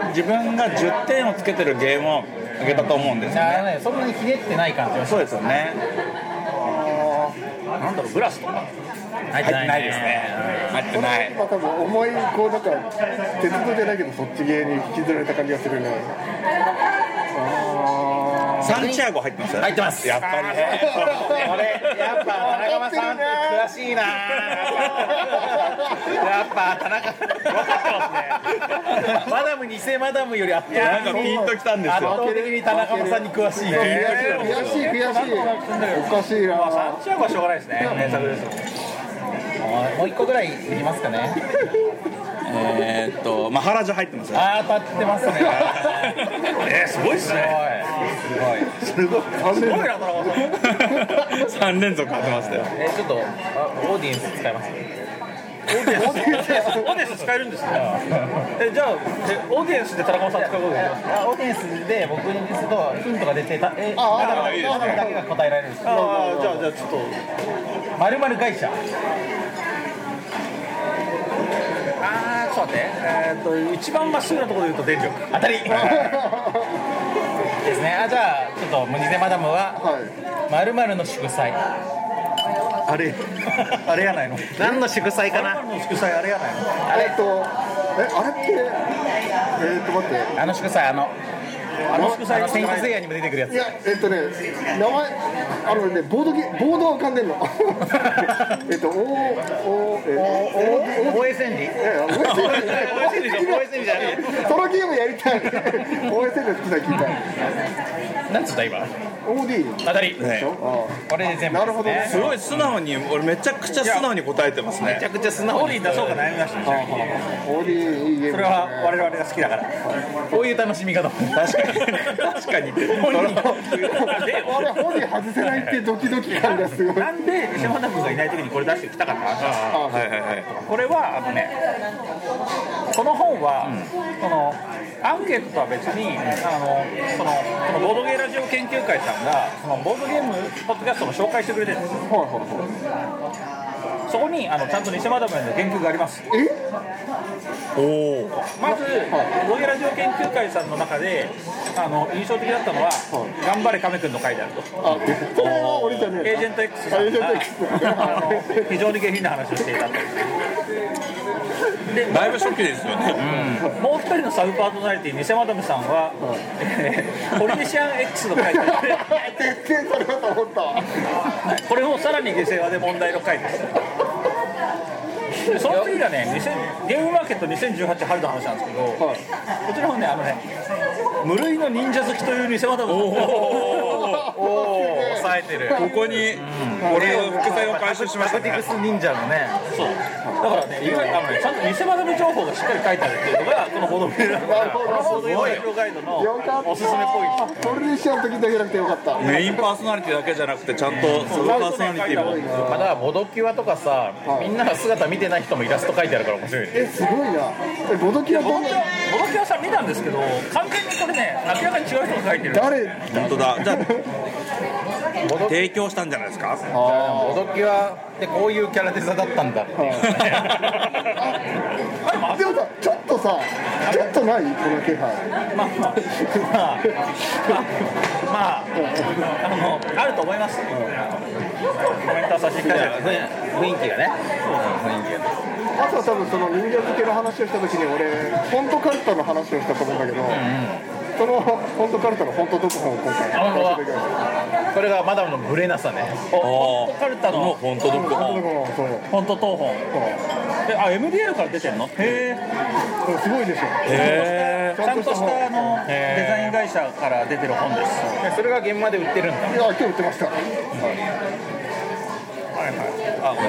自分が10点をつけてるゲームをあげたと思うんですよあのねそんなにひねってない感じはそうですよねなんだろうグラスとか？入入ってないですね。入ってない。まあ多分重いこうなんか鉄道じゃないけどそっち系に引きずられた感じがするね。あサンチアゴ入ってます入ってます。やっぱりね。これやっぱ田中間さんって詳しいな。やっぱ田中。分かってますねマダム偽マダムより圧倒なんかピンときたんです圧よ倒的に田中間さんに詳しいー悔しい悔しい。おかしいなサンチアゴはしょうがないですね名作ですもう一個ぐらいいきますかね。えーっとマハラジャ入ってますよ。あー当たってますね。えー、すごいっすね。すごい。すごい。すごいな田中さん。3連続当てましたよ。えちょっとあオーディエンス使いますオーディエンスオーディエンス使えるんですねえじゃあえオーディエンスで田中さん使うことできますあオーディエンスで僕にですとヒントが出てた。えああだからいいですね。だけが答えられるんですああじゃあじゃあちょっと。まるまる会社。あーちょっと待ってえーっと一番まっすぐなところで言うと電力。当たり。ですね。あじゃあちょっとムニゼマダムははい。まるまるの祝祭あれあれやないの？何の祝祭かな？の祝祭あれやないの？あれ。えっとえあれってえーっと待って。あの祝祭あのあの祝祭あのにも出てくるやつ。いやえっとね名前あのねボードゲボードは浮かんでんの。えっとおおえお大江千里いやいや OSN 大江千里じゃ大江千里じゃないそのゲームやりたい OSN 好きな聞いたなんつった。今 OD 当たりねこれで全部なるほどねすごい素直に俺めちゃくちゃ素直に答えてますねめちゃくちゃ素直に出そうか悩みましたね OD いいゲームそれは我々が好きだからこういう楽しみ方も確かに確かにあれ OD 外せないってドキドキ感がすごいなんで西本君がいない時にこれ出してきたかっあはいはいはいこれはあのねこの本は、そのアンケートとは別にあのそのこのボードゲーラジオ研究会さんがそのボードゲームポッドキャストの紹介してくれてるんです。はいはそこにあのちゃんと西マダムへの言及があります。おおまずボードゲーラジオ研究会さんの中であの印象的だったのは「頑張れ亀くん」の回であると。あそれは俺じゃねえ。エージェント X さんが非常に下品な話をしていたとでだいぶ初期ですよね。もう一人のサブパーソナリティ偽マダムさんは、えーポリネシアン X の回で。絶対それだと思ったわこれもさらに下世話で問題の回ですでその次がね2000ゲームマーケット2018春の話なんですけど、こちらもねあのね無類の忍者好きという偽マダムさんがお お抑えてる。ここに俺の伏線を回収しましたねス忍者のねそう。だからね意外あのねちゃんと偽マダム情報がしっかり書いてあるっていうのがこのボードゲームなるほどボードゲームラジオガイドのおすすめポイントトルネシアの時だけじゃなくてよかったメインパーソナリティだけじゃなくてちゃんとサブパーソナリティも。まだボドキュアとかさはい。みんなが姿見てない人もイラスト描いてあるから面白いね。えすごいな。えボドキはどんなボドキャボドキャさん見たんですけど完全にこれね明らかに違う人が書いてる。誰？本当だ。じゃあ提供したんじゃないですか？ボドキュアってこういうキャラデザだったんだっていうあでもさちょっとさちょっとない？この気配。まあまあまあまああのあると思いますコメントは差し控えて雰囲気がね雰囲気があとは多分その人形付けの話をした時に俺フォントカルタの話をしたと思うんだけど、そのフォントカルタのフォント読本を今回。これがマダムのブレなさね。おカルタの。本当どこそう本。当当本。えあ MDL から出てんの？へすごいでしょ。へちゃんとしたあのデザイン会社から出てる本です。でそれが現場で売ってるんだ。いや今日売ってましたよ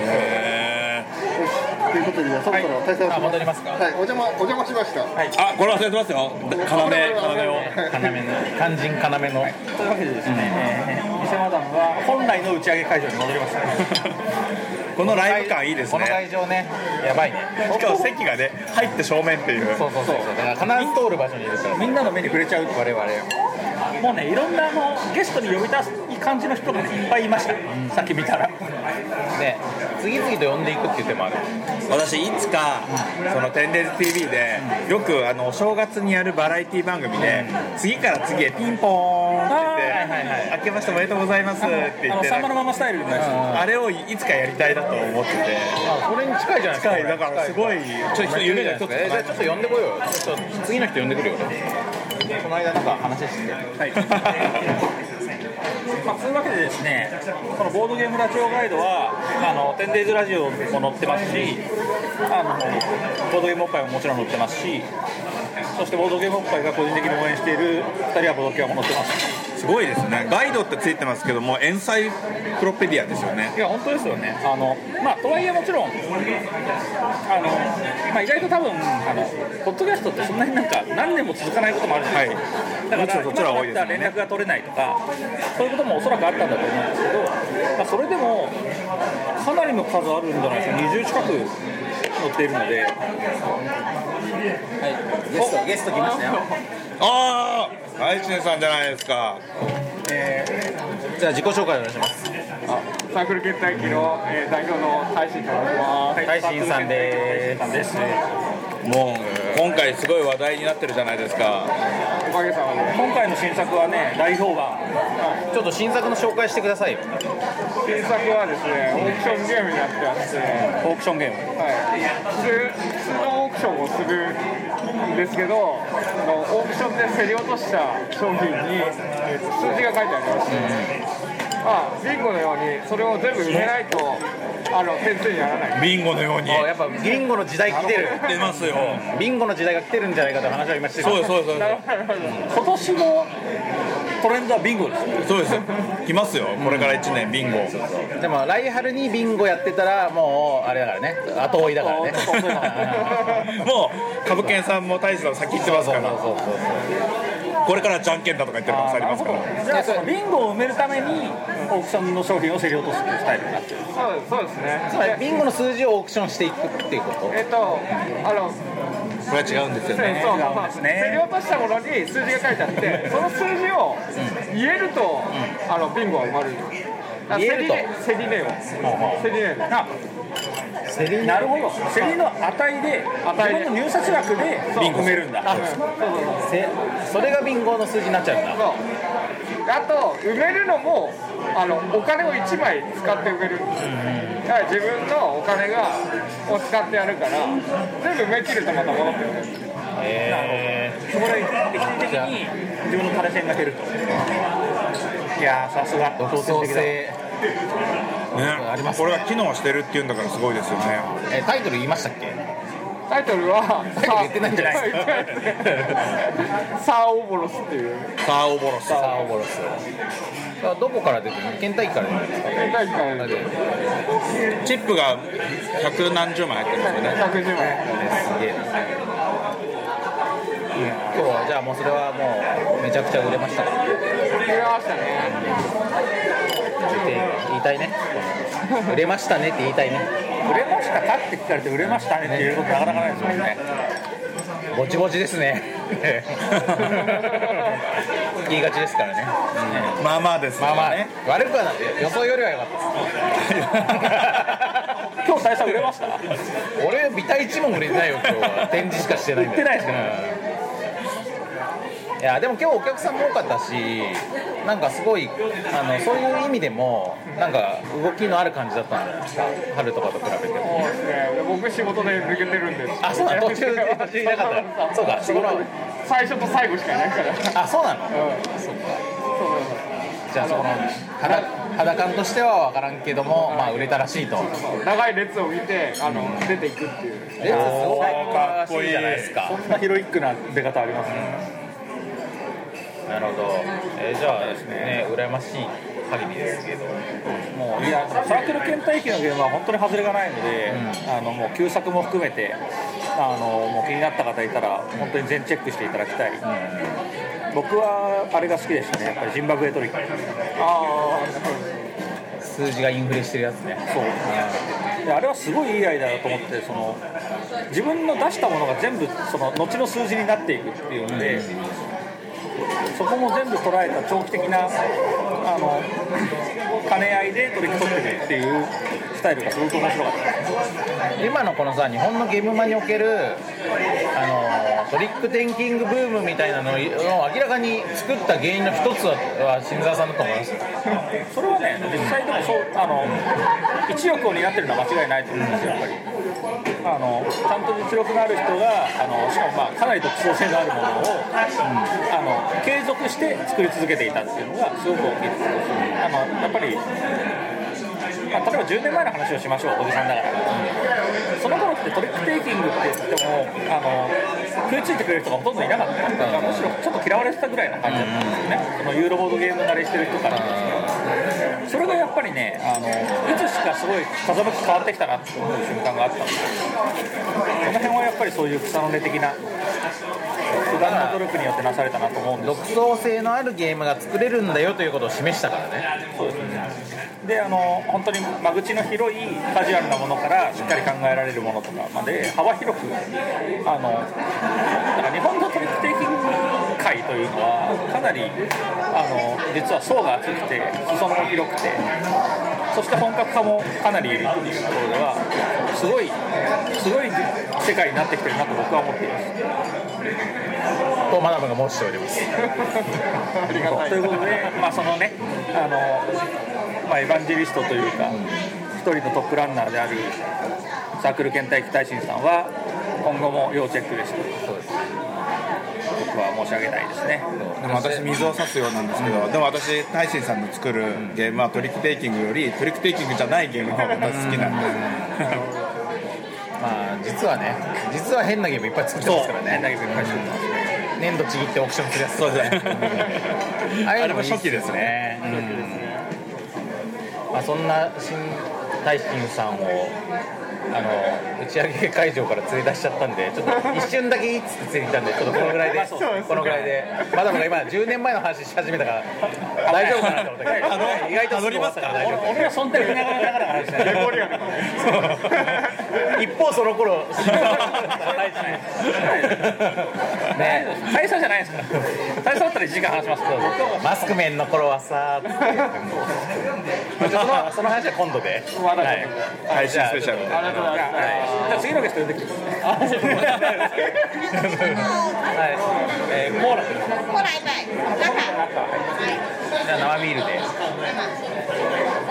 えしということでじゃあそろそろ大切あ戻りますかはいお邪魔お邪魔しました。はい。あこれ忘れてますよ。要。要。を要。の肝心要。のというわけでですね、えー偽マダムは本来の打ち上げ会場に戻りましたこのライブ感いいですこのね会場ねやばいねしかも席がね入って正面っていうそうそうそうそうだから必ず通る場所にいるからみんなの目に触れちゃう我々もうねいろんなあのゲストに呼び出す感じの人がねいっぱいいました。さっき見たら。ね次々と呼んでいくっていう手もある。私いつかその「テンデイズ TV」でよくあのお正月にやるバラエティ番組で次から次へピンポーンって言ってはいはいはい「明けましておめでとうございます」って言ってあのさんまのままスタイルのやつあれをいつかやりたいなと思ってて。あそれに近いじゃないですか。近い。だからすごいちょっと夢が一つ。えじゃあちょっと呼んでこよう次の人呼んでくるよこの間なんか話して。はい。まあ、そういうわけでですね、このボードゲームラジオガイドは、あの、テンデイズラジオも載ってますし、あの、ボードゲームおっぱいももちろん載ってますし、そしてボードゲームおっぱいが個人的に応援している2人はボードキャも載ってます。すごいですねガイドってついてますけどもエンサイクロペディアですよねいや、本当ですよね。あの、まあ、とはいえもちろん、あの、まあ、意外と多分、あの、ポッドキャストってそんなになんか何年も続かないこともあるじゃないですか。だから、そっちは多いですよね連絡が取れないとか、そういうこともおそらくあったんだと思うんですけど、まあ、それでも、かなりの数あるんじゃないですか、20近く載っているので、はい。ゲストゲスト来ましたよ。ああ愛知根さんじゃないですかじゃあ自己紹介お願いしますサークル決済機の、えー代表の大臣と申します。大臣さんでさんです。もう今回すごい話題になってるじゃないですかおかげさまで。今回の新作はね、大評判。ちょっと新作の紹介してくださいよ新作はですね、オークションゲームになってまして、オークションゲーム。はい。普通、普通のオークションをするですけどのオークションで競り落とした商品に、数字が書いてありまして、あ、ビンゴのようにそれを全部埋めないとあの点数にならない。ビンゴのように。あやっぱビンゴの時代来てる。出ますよ。ビンゴの時代が来てるんじゃないかという話は今してるそうですそうです。今年のトレンドはビンゴですそうです。来ますよ。これから1年ビンゴ。でも来春にビンゴやってたらもうあれだからね。後追いだからね。もう株券さんも大使さん先行ってますから。そうそうそうこれからじゃんけんだとか言ってる可能性ありますから。じゃあそのビンゴを埋めるためにオークションの商品を競り落とすっていうスタイルになってるそう。ですそうですね。つまりビンゴの数字をオークションしていくっていうこと。えっ、とあのこれは違うんですよそうねそう。そう競り落としたものに数字が書いてあってその数字を言えると、あのビンゴは埋まる。あ言えると。競り値を競り値あなるほど。競りの値で値で。自分の入札額でビンゴ。埋めるんだ。それがビンゴの数字になっちゃうんだ。そう。あと埋めるのもあのお金を1枚使って埋める。だから自分のお金がを使ってやるから全部埋め切るとまた戻ってくる。へそこで敵的に自分の垂れ線が減ると。いやーさすが。独創性。ねありますこれが機能してるっていうんだからすごいですよね。えタイトル言いましたっけ？タイトルはタイトル言ってないんじゃない。サーオーボロスっていう。サーオボロス。サーオボロス。あどこから出てるの？県大会から出てるんですか？県大会でチップが百何十枚入ってるんですよね。110枚す。げえ。な今日はじゃあもうそれはもうめちゃくちゃ売れました。か売れましたね言いたいね。売れましたねって言いたいね。売れましたかって聞かれて売れましたねっていうことなかなかないですもんね。ぼちぼちですね。言いがちですからね。まあまあですまあまあ。ね悪くはない。予想よりは良かったです。今日大佐売れました？俺ビタ1も売れてないよ今日は。展示しかしてないんだよ。売ってないですか？いやでも今日お客さんも多かったしなんかすごいあのそういう意味でもなんか動きのある感じだったんじゃないですか春とかと比べても。そうですね。僕仕事で抜けてるんです。あそうなの？途中で途中いなかった。そうか仕事で最初と最後しかいないから。あそうなの？うん。そうか。じゃあそこの肌肌感としては分からんけどもまあ売れたらしいと。長い列を見てあの出ていくっていう。レッツすごいかっこいい。じゃないですか。そんなヒロイックな出方ありますねなるほど、えーじゃあですね羨ましい限りですけど。もういやサークル倦怠期のゲームは本当に外れがないので、あのもう旧作も含めてあのもう気になった方いたら本当に全チェックしていただきたい、僕はあれが好きでしたねやっぱりジンバブエトリック。あ数字がインフレしてるやつね。そう。であれはすごいいいアイデアだと思ってその自分の出したものが全部その後の数字になっていくっていうので、そこも全部捉えた長期的なあの兼ね合いで取り取ってるっていうスタイルがすごく面白かった。今のこのさ日本のゲームマにおけるあのトリックテンキングブームみたいなのを明らかに作った原因の一つはは新沢さんだと思います？それはね実際でもそうあの一翼を担ってるのは間違いないと思うんですよやっぱりあのちゃんと実力のある人があのしかもまあかなり独創性のあるものを、あの継続して作り続けていたっていうのがすごく大きいですあのやっぱりまあ、例えば10年前の話をしましょうおじさんだから、うんその頃ってトリックテイキングって言ってもあの食いついてくれる人がほとんどいなかった、むしろちょっと嫌われてたぐらいな感じだったんですよね、そのユーロボードゲーム慣れしてる人からそれがやっぱりねあのいつしかすごい風向き変わってきたなって思う瞬間があったんでその辺はやっぱりそういう草の根的な普段の努力によってなされたなと思うんです。独創性のあるゲームが作れるんだよということを示したからね。そうですね。であの本当に間口の広いカジュアルなものからしっかり考えられるものとかまで幅広くあのだから日本のトリック界というのはかなりあの実は層が厚くて裾野も広くてそして本格化もかなりいるっていうところではすごいすごい世界になってきてるなと僕は思っています。とマダムが申しております。ありがたいということで、まあ、そのねあの、まあ、エヴァンジェリストというか一人のトップランナーであるサークル倦怠期大臣さんは今後も要チェックです。とそうですし上げたいですね。でも私水を差すようなんですけど、でも私大臣さんの作るゲームはトリックテイキングよりトリックテイキングじゃないゲームの方が好きなんでまあ実はね実は変なゲームいっぱい作ってますからね。変なゲームいっぱい作ってますね。粘土ちぎってオークションするやつそうですね。あれも初期ですね、まあ、そんな新大臣さんをあの打ち上げ会場から連れ出しちゃったんでちょっと一瞬だけいいっつって連れてきたんでちょっとこのぐらいで このぐらいで。まだまだ今10年前の話し始めたから大丈夫かなと思ったけど。意外とすぐ終わったから大丈夫。俺はそんなに見ながらながら話しない一方その頃。ね。大佐じゃないですか。ら大佐だったら1時間話します。けどマスクメンの頃はさ。そのその話は今度で、まだはい、配信スペシャルで。ありがとうございますじゃあ次のゲスト呼んできてくださいはい、えー、コーラ。コーラ一杯中。じゃあ生ビールで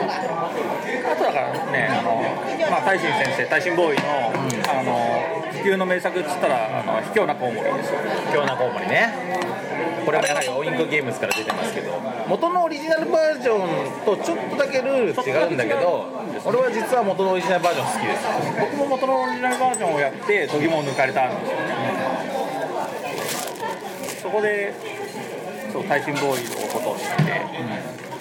あとだからね、あのまあ、大臣先生、大臣ボーイの、あの不朽の名作っつったら、あの卑怯なコウモリですよ。今日なコウモリねこれはやはりオインクゲームズから出てますけど元のオリジナルバージョンとちょっとだけルール違うんだけど俺は実は元のオリジナルバージョン好きです僕も元のオリジナルバージョンをやって、度肝を抜かれたんですよね。そこで、そう大臣ボーイのことを知って、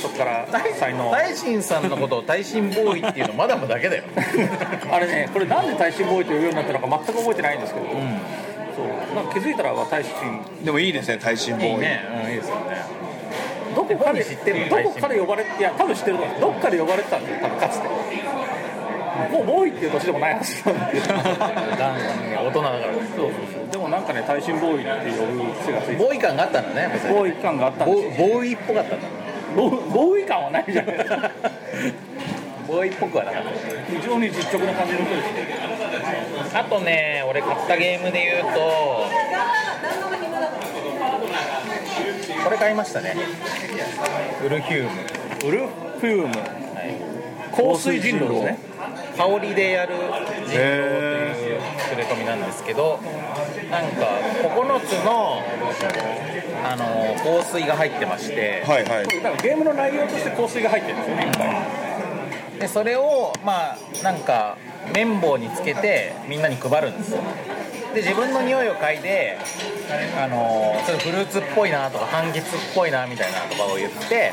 そこから才能。大臣さんのことを大臣ボーイっていうのマダムだけだよ。あれね、これなんで大臣ボーイと呼ぶようになったのか全く覚えてないんですけど、そう。なんか気づいたら大臣でもいいですね大臣ボーイ。いいね、うん、いいですよね。どこかで知ってるどこかで呼ばれていや多分知ってると思う。どっかで呼ばれてたんですよ多分かつて。もうボーイっていう年でもないはずなんでそう大人だから。ねそうそう。でもなんかね大衆ボーイって呼ぶ癖がついて。ボーイ感があったんだねボーイ感があったんボーイっぽかったんだボーボーイ感はないじゃないですかボーイっぽくはなかった。非常に実直な感じの人ですあとね俺買ったゲームで言うとこれ買いましたね。ウルヒューム。ウルフューム。香水人狼ですね。香りでやる人狼という触れ込みなんですけどなんか9つのあの香水が入ってまして。はいはい。だからゲームの内容として香水が入ってるんですよねいっぱいでそれをまあなんか綿棒につけてみんなに配るんですよ。で自分の匂いを嗅いであのちょっとフルーツっぽいなとか柑橘っぽいなみたいなとかを言って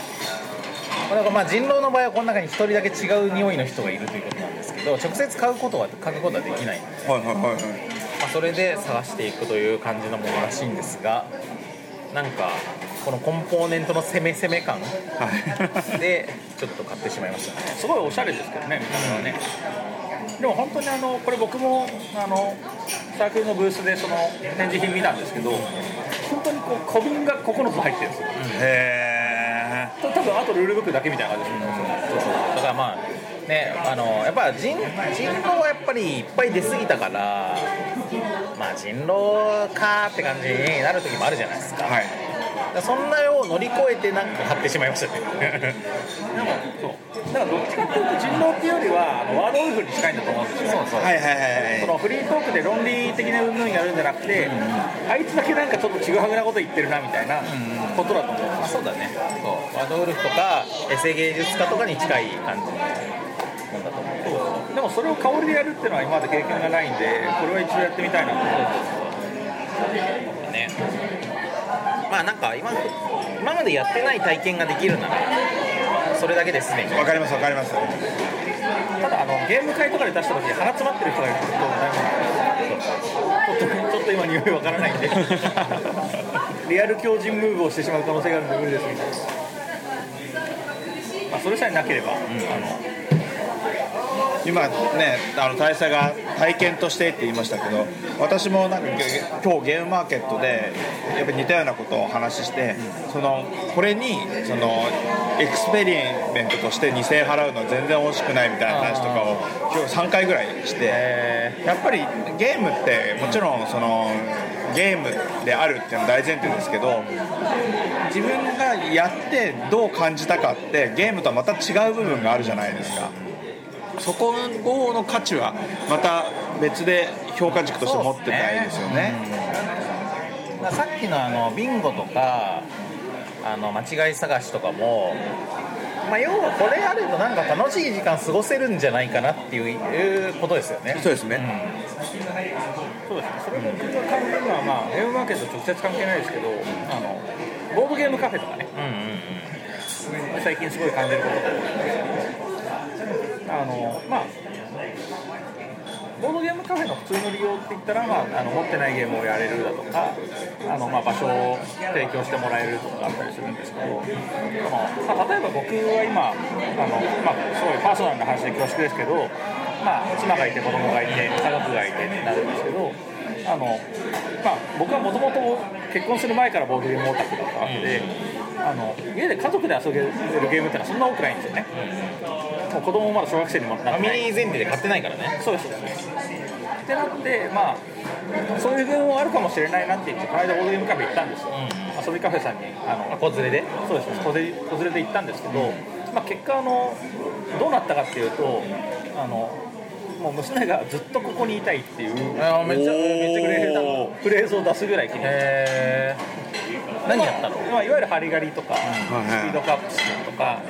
だからまあ人狼の場合はこの中に1人だけ違う匂いの人がいるということなんですけど直接買うことは嗅ぐことはできないんで、はいはいはいはい。まあ、それで探していくという感じのものらしいんですがなんかこのコンポーネントの攻め攻め感でちょっと買ってしまいました。ねすごいおしゃれですけどね見た目はね。でも本当にあのこれ僕もあのサークルのブースでその展示品見たんですけど本当にこう小瓶が9つ入ってるんですよ。へ多分あとルールブックだけみたいな感じですよ。そうそうだからまあねあのやっぱ人人狼はやっぱりいっぱい出過ぎたからまあ人狼かって感じになる時もあるじゃないですか,、はい。そんなを乗り越えてなんか買ってしまいましたね。そう。だからどっちかっていうと人狼っていうよりはあのワードウルフに近いんだと思うんですよそうそう。はいはいはいそのフリートークで論理的な運動やるんじゃなくて、あいつだけなんかちょっとちぐはぐなこと言ってるなみたいなことだと思うんですあそうだね。そう。ワードウルフとかエセ芸術家とかに近い感じでもそれを香りでやるっていうのは今まで経験がないんでこれは一度やってみたいなと。思ってね。まあなんか今今までやってない体験ができるならそれだけですねわかりますわかります。ただあのゲーム会とかで出した時に鼻詰まってる人がいるとちょっとちょっと今匂いわからないんで。リアル強靭ムーブをしてしまう可能性があるんで無理ですみたいな、まあ、それさえなければ、あの今ねあの大佐が体験としてって言いましたけど私もなんかゲ今日ゲームマーケットでやっぱり似たようなことをお話しして、そのこれにそのエクスペリメントとして2000円払うのは全然惜しくないみたいな話とかを今日3回ぐらいしてやっぱりゲームってもちろんそのゲームであるっていうのは大前提ですけど自分がやってどう感じたかってゲームとはまた違う部分があるじゃないですか。そこの価値はまた別で評価軸として持ってたいですよね。まあ、さっきのあのビンゴとかあの間違い探しとかも、まあ、要はこれあればなんか楽しい時間過ごせるんじゃないかなっていうことですよね。そうですね、そうですね。それも僕が感じるのは、まあ、ゲームマーケット直接関係ないですけどあのボードゲームカフェとかね。うんうんうん。最近すごい感じることが多いあのまあボードゲームカフェの普通の利用って言ったら、まあ、あの持ってないゲームをやれるだとかあの、まあ、場所を提供してもらえるとかあったりするんですけど、まあ、例えば僕は今あの、まあ、すごいパーソナルな話で恐縮ですけど、まあ、妻がいて子供がいて家族がいてってなるんですけどあの、まあ、僕はもともと結婚する前からボードゲームオタクだったわけで。あの家で家族で遊べるゲームってのはそんな多くないんですよねもう子供もまだ小学生にもなってファミリー前提で買ってないからね。そうですそうです。ってなってまあそういうゲームもあるかもしれないなって言ってこの間ボードゲームカフェ行ったんですよ、遊びカフェさんにあのあ子連れで？そうです。子連れ子連れで行ったんですけど、まあ、結果あのどうなったかっていうとあのもう娘がずっとここにいたいっていうあめっちゃめっちゃくれたおーフレーズを出すぐらい気に入って何やったの？まあ、いわゆるハリガリとか、いスピードカップスとか、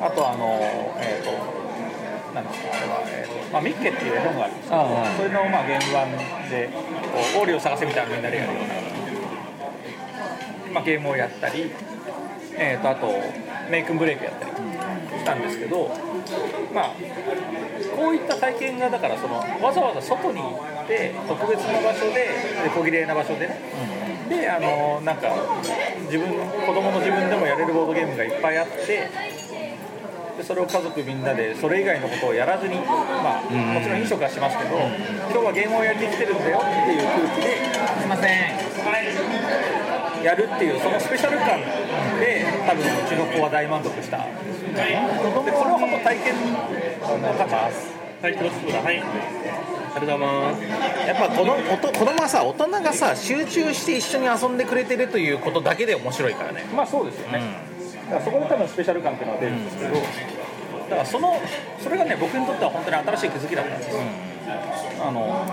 あとあの、えっ、と、なんですか、あれは、えーとまあ、ミッケっていう絵本があるんですけど、それのまあ原版で、こう、オーリーを探せみたいなみんなでやるような、まあ、ゲームをやったり、えーと、あと、メイクンブレイクやったりしたんですけど、まあ、こういった体験が、だからその、わざわざ外に行って、特別な場所で、で小綺麗な場所でね、であのなんか自分子供の自分でもやれるボードゲームがいっぱいあってでそれを家族みんなでそれ以外のことをやらずに、まあ、もちろん飲食はしますけど、今日はゲームをやりに来てるんだよっていう空気ですいません。やるっていうそのスペシャル感で多分うちの子は大満足した。でこれは本当体験の価値ですはい、クロスだ。はい。ありがとうございます。やっぱ子供子供はさ大人がさ集中して一緒に遊んでくれてるということだけで面白いからね。まあそうですよね、だからそこで多分スペシャル感っていうのは出るんですけど、だからそのそれがね僕にとっては本当に新しい気づきだったんです、あの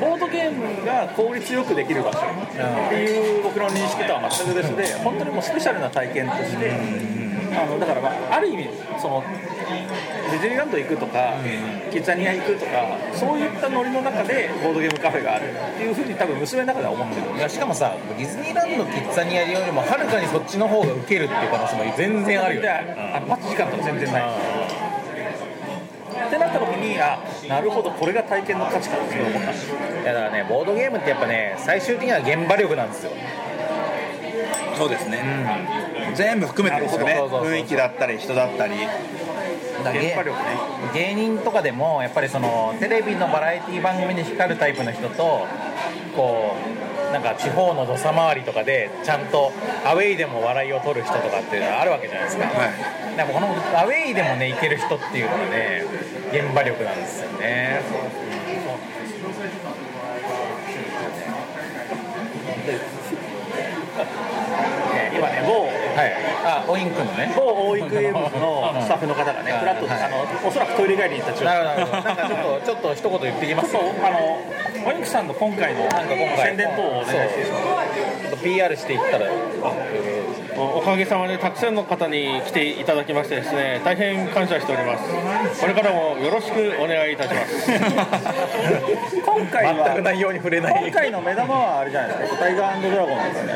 ボードゲームが効率よくできる場所っていう僕の認識とは全く別で本当にもうスペシャルな体験として、あのだから、まあ、ある意味そのディズニーランド行くとか、キッザニア行くとかそういったノリの中でボードゲームカフェがあるっていうふうに多分娘の中では思ってる。いやしかもさディズニーランドキッザニアよりもはるかにそっちの方がウケるっていう可能性も全然あるよであの待ち時間とか全然ない。ってなった時にあなるほどこれが体験の価値かって思った。んですよいやだからねボードゲームってやっぱね最終的には現場力なんですよ。そうですね、全部含めてですよね。雰囲気だったり人だったりね芸人とかでもやっぱりそのテレビのバラエティ番組で光るタイプの人とこうなんか地方の土佐回りとかでちゃんとアウェイでも笑いを取る人とかっていうのはあるわけじゃないですか、はいでもこのアウェイでもねいける人っていうのがね現場力なんですよねね今ね某はい。あオインクのね。某大育英文のスタッフの方がねフラットであのおそらくトイレ帰りに行った中。なんかちょっとちょっと一言言ってきます。あのオインクさんの今回のなんか今回宣伝等をお願いして PR していったらおかげさまでたくさんの方に来ていただきましてですね大変感謝しております。これからもよろしくお願いいたします。今回は全く内容に触れない。今回の目玉はあれじゃないですかタイガードラゴンですね。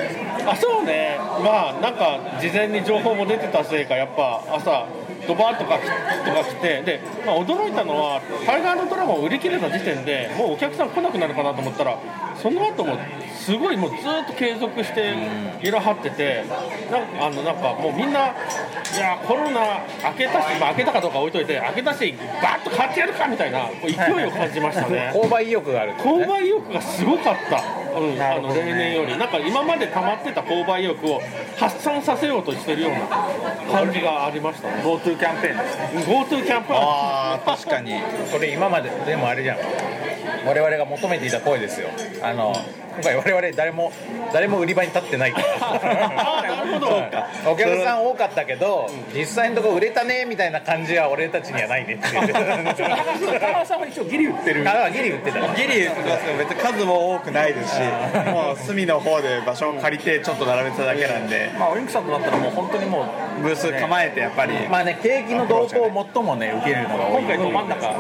あそうね。まあなんか事前に情報も出てたせいかやっぱ朝ドバーッとか人が来てで、まあ、驚いたのはタイガードラゴン売り切れた時点でもうお客さん来なくなるかなと思ったらその後もすごいもうずっと継続していらはっててなんかあのなんかもうみんないやコロナ明けたし、まあ、明けたかどうか置いといて明けたしバッと買ってやるかみたいな勢いを感じましたね。購買意欲がある購買意欲がすごかった、うんあの例年より。なんか今まで溜まってた購買意欲を発散させようとしてるような感じがありましたね。GoTo キャンペーンですね。GoTo キャンペーン。ああ確かに。これ今まででもあれじゃん。我々が求めていた声ですよあの今回我々誰も誰も売り場に立ってない。からあなるほど。お客さん多かったけど実際のところ売れたねみたいな感じは俺たちにはないね。って言って高田さんは一応ギリ売ってる。あギリ売ってた。ギリ言ってますけど別に数も多くないですしもう隅の方で場所を借りてちょっと並べてただけなんで。まあオインクさんとなったらもう本当にもうブース構えてやっぱり。まあね景気の動向を最もね受けるのが多い。今回ど真ん中。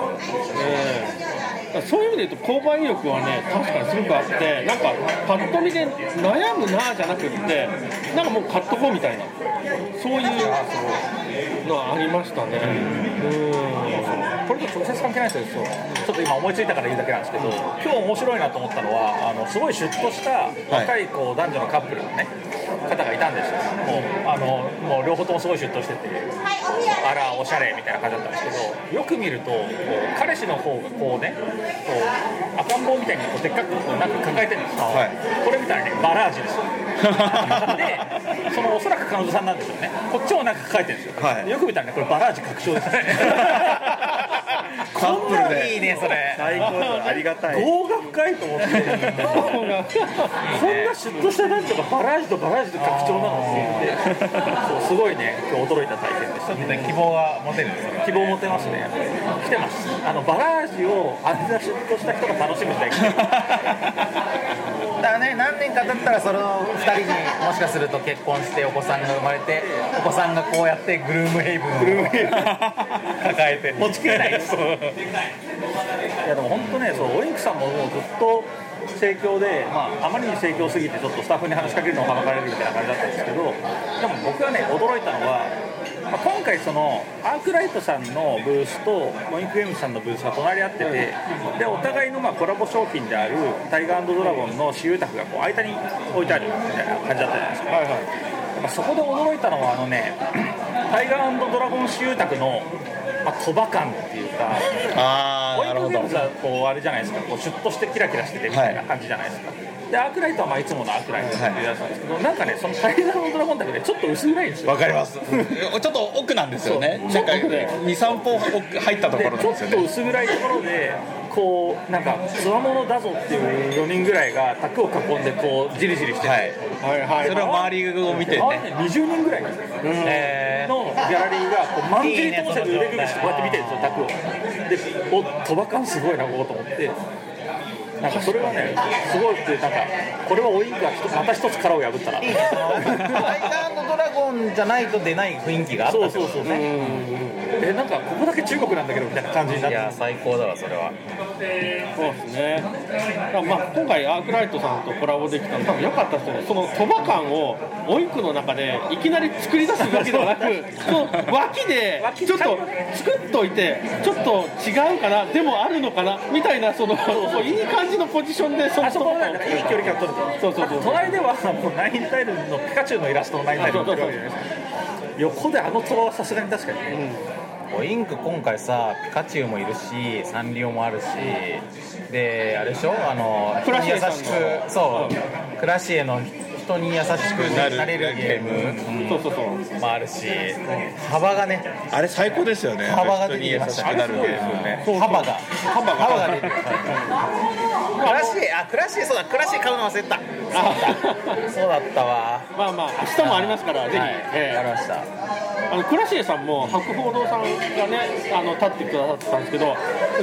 そういう意味で言うと購買意欲はね確かにすごくあってなんかパッと見で悩むなじゃなくってなんかもう買っとこうみたいなそういう。のはありましたね。これと直接関係ないですよ。ちょっと今思いついたから言うだけなんですけど今日面白いなと思ったのはあのすごいシュッとした若いこう男女のカップルのね方がいたんですよ。もうあのもう両方ともすごいシュッとしててあらおしゃれみたいな感じだったんですけどよく見るとこう彼氏の方がこうねこう赤ん坊みたいにこうでっかくこうなんか抱えてるんですよ、これ見たらねバラージですよでそのおそらく彼女さんなんでしょうね。こっちもなんか抱えてるんですよ、はい。よく見たらねこれバラージ確証ですね カップルで。いいねそれ。最高ありがたい。業が深いと思ってこんなシュッとした男女がバラージとバラージと拡張なのって。すごいね。今日驚いた体験でしたね。希望が持てるんですよ。希望持てますね来てます。あのバラージをあんなシュッとした人が楽しむ時代。来てるだからね何年か経ったらその2人にもしかすると結婚してお子さんが生まれてお子さんがこうやってグルームヘイブンを抱えて。持ちきれないですいやでも本当ねそうオインクさんももうずっと盛況で、まあ、あまりに盛況すぎてちょっとスタッフに話しかけるのをはばかれるみたいな感じだったんですけどでも僕はね驚いたのは、まあ、今回そのアークライトさんのブースとオインクゲームズさんのブースが隣り合っててでお互いのまあコラボ商品であるタイガードラゴンの私有宅がこう間に置いてあるみたいな感じだったじゃないですか、やっぱそこで驚いたのはあのねタイガードラゴン私有宅の、まあ、鳥羽感っていうかああなるほど。こうあれじゃないですかこうシュッとしてキラキラしててみたいな感じじゃないですか、でアークライトはまあいつものアークライトっていうやつなんですけど、なんかねそのタイガードラゴンだけでちょっと薄暗いんですよ。わかります。ちょっと奥なんですよね。そうなんか23歩奥入ったところなんでちょっと薄暗いところでこうなんかつわものだぞっていう4人ぐらいが卓を囲んでこうじりじりしてて、はい。はいはい。それを周りを見てね。あれね20人ぐらいのえギャラリーがこうまんじり通せて腕組みしてこうやって見てるんですよ卓を。でお鳥羽感すごいなここと思ってなんかそれがねすごいってなんかこれはオインクがまた一つ殻を破ったな。タイガードラゴンじゃないと出ない雰囲気があったってことね。えなんかここだけ中国なんだけどみたいな感じになっていや最高だわそれは。そうですね、まあ、今回、アークライトさんとコラボできたの、多分良かったですよね、その鳥羽感をオインクの中でいきなり作り出すわけではなく、その脇でちょっと作っといて、ちょっと違うかな、でもあるのかなみたいな、そのいい感じのポジションで、そのあそこいい距離感取るとそうそうそう隣ではもうナインタイルのピカチュウのイラストのナインタイルが売ってるわけじゃないですか横であの虎はさすがに確かにね、オインク今回さピカチュウもいるしサンリオもあるしであれでしょ？あの優しくそう。クラシエの人に優しくなれるゲーム。そうそうそう、もあるし。幅がね。あれ最高ですよね。幅が出てきました人に優しくなるゲームね。幅が。幅が。幅が出てるクラシエあクラシエそうだクラシエ買うの忘れてた。そうだったわ。まあまあ、明日もありますから、ぜひ、はいええ。わかりました。あのクラシエさんも博報堂さんがねあの立ってくださってたんですけど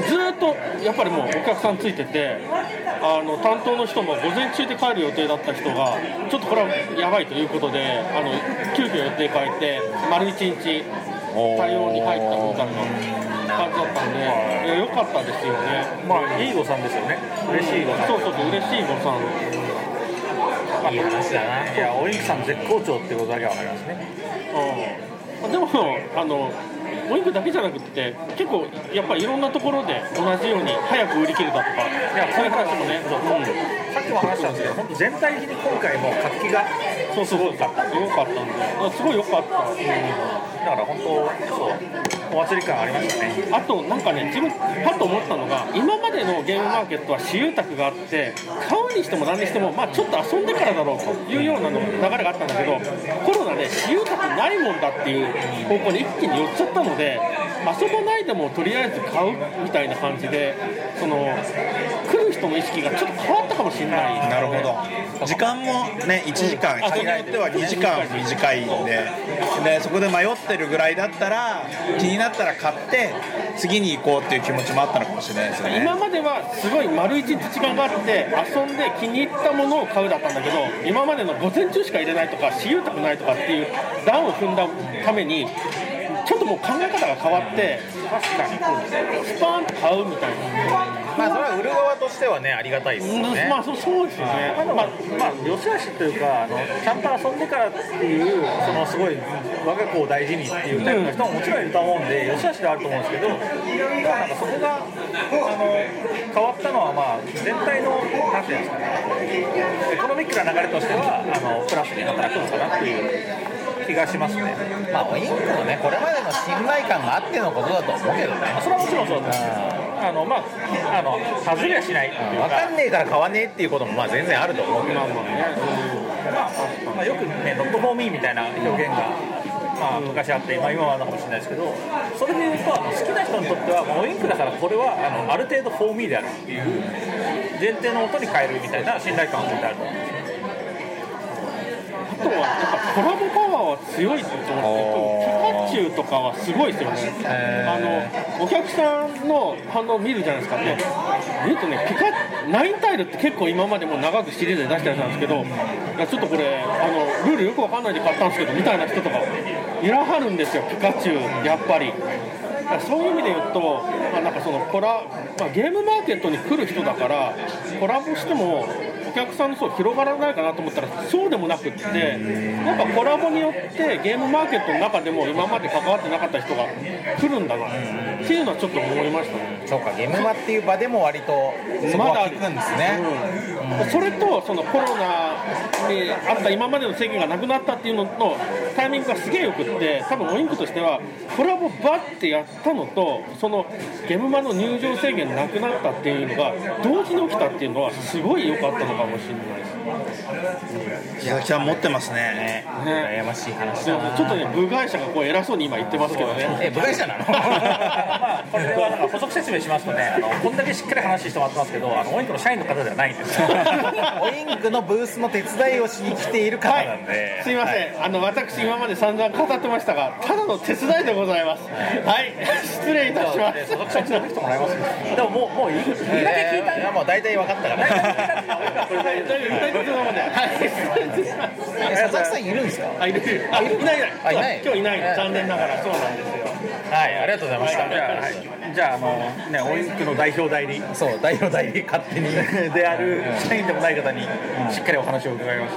ずーっとやっぱりもうお客さんついててあの担当の人も午前中で帰る予定だった人がちょっとこれはやばいということであの急遽予定変えて丸一日対応に入ったみたいな感じだったんでいや良かったですよね。まあいい誤算ですよね。嬉しい誤算そうそうそう嬉しい誤算いい話だな。いやオインクさん絶好調ってことだけは分かりますね。うん。でもあのオインクだけじゃなくって結構やっぱりいろんなところで同じように早く売り切れたとか。いやそういう話もねそうさっきも話したんですけど本当全体的に今回も活気がそうそうそう良かったんであすごい良かった、だから本当そうお祭り感ありましたね。あとなんかね自分パッと思ったのが今までのゲームマーケットは私有宅があって買うにしても何にしてもまあちょっと遊んでからだろうというようなの流れがあったんだけどコロナで私有宅ないもんだっていう方向に一気に寄っちゃったので遊ばないでもとりあえず買うみたいな感じでその来る人の意識がちょっと変わったかもしれない。なるほど時間もね1時間あ人によっては2時間短いんででそこで迷ってるぐらいだったら気になったら買って次に行こうっていう気持ちもあったのかもしれないですよね。今まではすごい丸一日時間があって遊んで気に入ったものを買うだったんだけど今までの午前中しか入れないとか私有宅ないとかっていう段を踏んだためにちょっともう考え方が変わって確かにスパーンと買うみたいな。まあそれは売る側としてはねありがたいですよね、まあそうそうですよね。まあ、まあ、まあ、良し悪しというかあのちゃんと遊んでからっていうそのすごい我が子を大事にっていうタイプの人ももちろんいると思うんで良し悪しではあると思うんですけどなんかそこがあの変わったのはまあ全体のなんていうんですかねエコノミックな流れとしてはあのプラスに働くのかなっていう気がしますね。まあオインクのねこれまでの信頼感があってのことだと思うけどね。それはもちろんそうですあのまああの外れはしない。っていう分かんねえから買わねえっていうこともまあ全然あると思うけど、まあまあね、まあ、まあ、よくね、ノットフォーミーみたいな表現が、まあ、昔あって、まあ、今はあるのかもしれないですけど、それで言うと、好きな人にとっては、もうウインクだから、これはあのある程度フォーミーであるっていう前提のもとに変えるみたいな信頼感は絶対あると思うんですよ。とはやっぱコラボパワーは強いと思ってピカチュウとかはすごいですよね。あのお客さんの反応を見るじゃないですか。ね見るとねピカナインタイルって結構今までも長くシリーズで出してたんですけどいやちょっとこれあのルールよくわかんないで買ったんですけどみたいな人とかいらはるんですよ。ピカチュウやっぱり。そういう意味で言うと、まあ、なんかそのコラ、まあ、ゲームマーケットに来る人だからコラボしても客さんの層広がらないかなと思ったらそうでもなくってやっぱコラボによってゲームマーケットの中でも今まで関わってなかった人が来るんだなっていうのはちょっと思いましたね。そうかゲームマっていう場でも割とそこは聞くんですね、うん。それとそのコロナにあった今までの制限がなくなったっていうののタイミングがすげえよくって多分オインクとしてはコラボバッてやったのとそのゲームマの入場制限なくなったっていうのが同時に起きたっていうのはすごい良かったのかもしれないです佐々木さん持ってますね。羨ましい話ちょっとね部外者がこう偉そうに今言ってますけどね。え部外者なの？まあ、これはなんか補足説明しますとね、あのこんだけしっかり話してもらってますけど、あのオインクの社員の方ではないんですよ。オインクのブースの手伝いをしに来ている方なんで、すいません、あの私今まで散々語ってましたがただの手伝いでございます。はい。失礼いたします。所属者に連れてきてもらいますよ。でももう、もういい、いいだけ聞いた。んいやもう大体分かったから はい。とい。うことなのではい。え佐々木さんい。るんですかあい。るあい。ない。い。ない。あい。ない。今日い。ない。残念ながらそうなんですよはい。ありがとうござい。ました、じゃあ、あ、あの、ね、オインクの代表代理そう代表代理勝手にである社員でもない。方に、しっかりお話を伺い。まし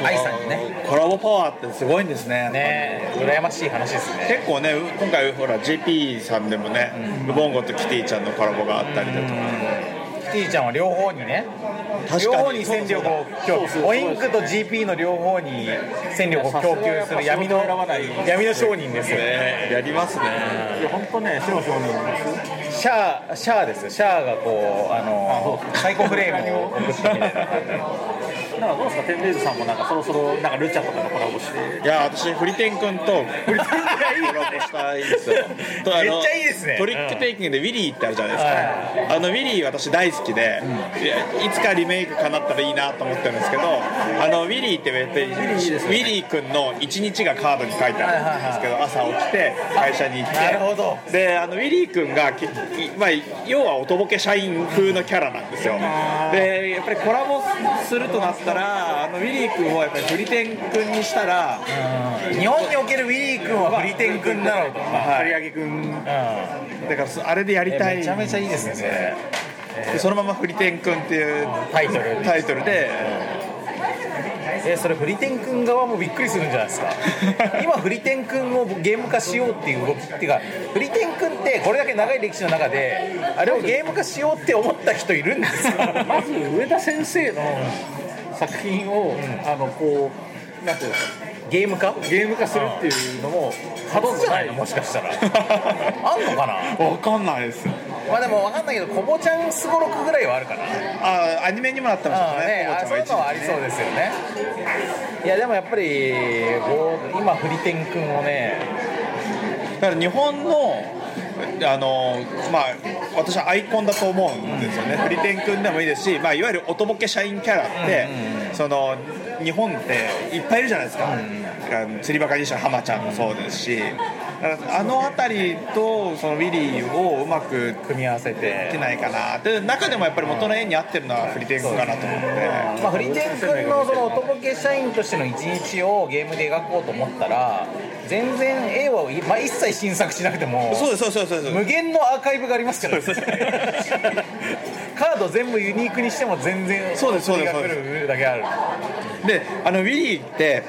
た。愛さんにねコラボパワーってすごい。んですねね羨ましい。話ですね結構ね今回ほら JP さんでもね、ウボンゴとキティちゃんのコラボがあったりだとか、キティちゃんは両方にね両方に戦力を供給。オインクと GP の両方に戦力を供給する闇の闇の商人です。よね。やりますね。いや、本当ね、白証人です。シャーシャーです。よシャーがこうあのサイコフレームをななんかどうですか、テンレイズさんもなんかそろそろなんかルチャとかとコラボして。いや私フリテン君とコラボしたいですよめっちゃいいですねトリックテイキングでウィリーってあるじゃないですか、あのウィリー私大好きで、いやいつかリメイクかなったらいいなと思ってるんですけどあのウィリーって別にウィリー君の一日がカードに書いてあるんですけど朝起きて会社に行って。なるほど。であのウィリー君がまあ、要はおとぼけ社員風のキャラなんですよ。でやっぱりコラボするとなったらあのウィリー君をやっぱりフリテン君にしたら日本におけるウィリー君はフリテン君なのと、はい。刈り上げ君。だからそあれでやりたいめちゃめちゃいいですねそのままフリテン君っていうタイトル。タイトルで。えそれフリテン君側もびっくりするんじゃないですか？今フリテン君をゲーム化しようっていう動きっていうかフリテン君ってこれだけ長い歴史の中であれをゲーム化しようって思った人いるんですか？まず上田先生の作品を、あのこうなんていうの？ゲーム化？ゲーム化するっていうのもほとんどないもしかしたら。あんのかな？わかんないです。まあでも分かんないけどコボちゃんすごろくぐらいはあるかな。あアニメにもなってましたねねあそういうのはありそうですよね。いやでもやっぱり今フリテン君をね。だから日本のあのまあ私はアイコンだと思うんですよね、フリテン君でもいいですし、まあ、いわゆるおとぼけ社員キャラって、その日本っていっぱいいるじゃないですか、あの釣りバカにした浜ちゃんもそうですし、あの辺りとそのウィリーをうまく組み合わせでてきないかな。で中でもやっぱり元の絵に合ってるのはフリテン君かなと思って。まあ、フリテン君のそのおとぼけ社員としての一日をゲームで描こうと思ったら全然絵を、まあ、一切新作しなくてもそうですそうですそうです。無限のアーカイブがありますからね。カード全部ユニークにしても全然そうですそうですが来るだけある。であのウィリーって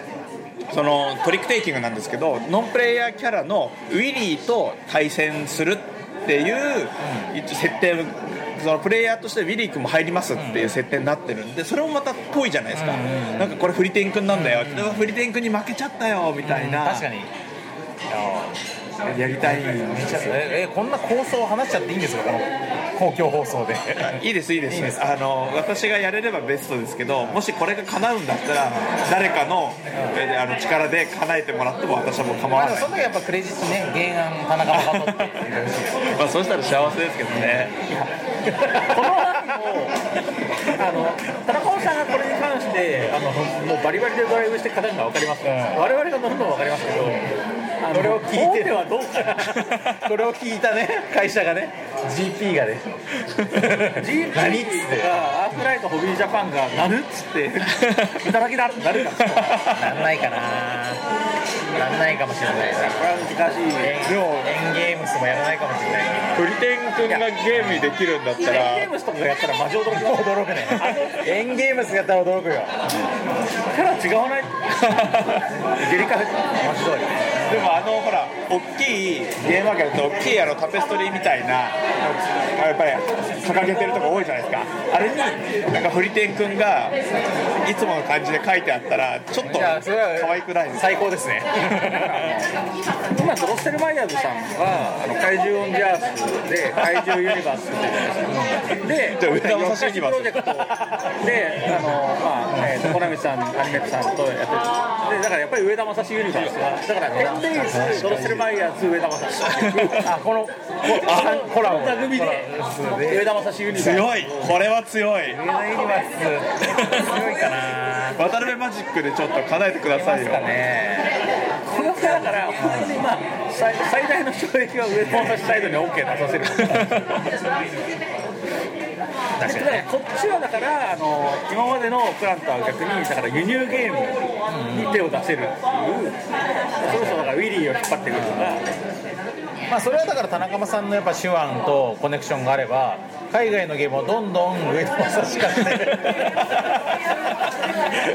そのトリックテイキングなんですけどノンプレイヤーキャラのウィリーと対戦するっていう設定そのプレイヤーとしてウィリー君も入りますっていう設定になってるんでそれもまたっぽいじゃないですか、なんかこれフリテン君なんだよ、フリテン君に負けちゃったよみたいな、確かに。いややりたい。めちゃええこんな構想を話しちゃっていいんですか？この公共放送で。いいですいいです。あの私がやれればベストですけどもしこれが叶うんだったら誰かのえあの力で叶えてもらっても私はもう構わない。もその時やっぱクレジットね原案田中誠って言ってほしいですまあそうしたら幸せですけどね。この案もあの田中さんがこれに関してあのもうバリバリでドライブして勝てるのは分かります、我々が乗るのは分かりますけどこれを聞いて。大手はどうかなこれを聞いたね会社がね。GP がね。GP がアークライトホビージャパンがなるっつって。いただきだってなるか。なんないかな。なんないかもしれないですねこれは難しいでもエンゲームスもやらないかもしれないフリテン君がゲームにできるんだったゲらームスとかがやったらマジ驚きます驚くねエンゲームスやったら驚くよ。キャラ違わない？ゲリカ文字通りでもあのほら大きいゲームマーケット大きいあのタペストリーみたいなやっぱり掲げてるとこ多いじゃないですか。あれになんかフリテン君がいつもの感じで書いてあったらちょっと可愛くないですか？最高ですね。今ドロッセルマイヤーズさんはあの怪獣オンジャースで怪獣ユニバースっていうじゃないですかで上田正史ユニバースプロジェクトであのまあえーとコナミさんアニメットさんとやってる。でだからやっぱり上田正史ユニバースはだからテンデイズドッセルマイヤーズ上田正史あこのあコラボコラボ組で上田正史ユニバース強いこれは強い上田ユニバース強いかな渡辺マジックでちょっと叶えてくださいよねこのだから本当にまあ最最大の衝撃は上田正史サイドに OK 出させるだからこっちはだからあの今までのプランとは逆にだから輸入ゲームに手を出せるっていう、そろそろだからウィリーを引っ張ってくるとか。まあそれはだから田中間さんのやっぱ手腕とコネクションがあれば海外のゲームをどんどん上田正史からね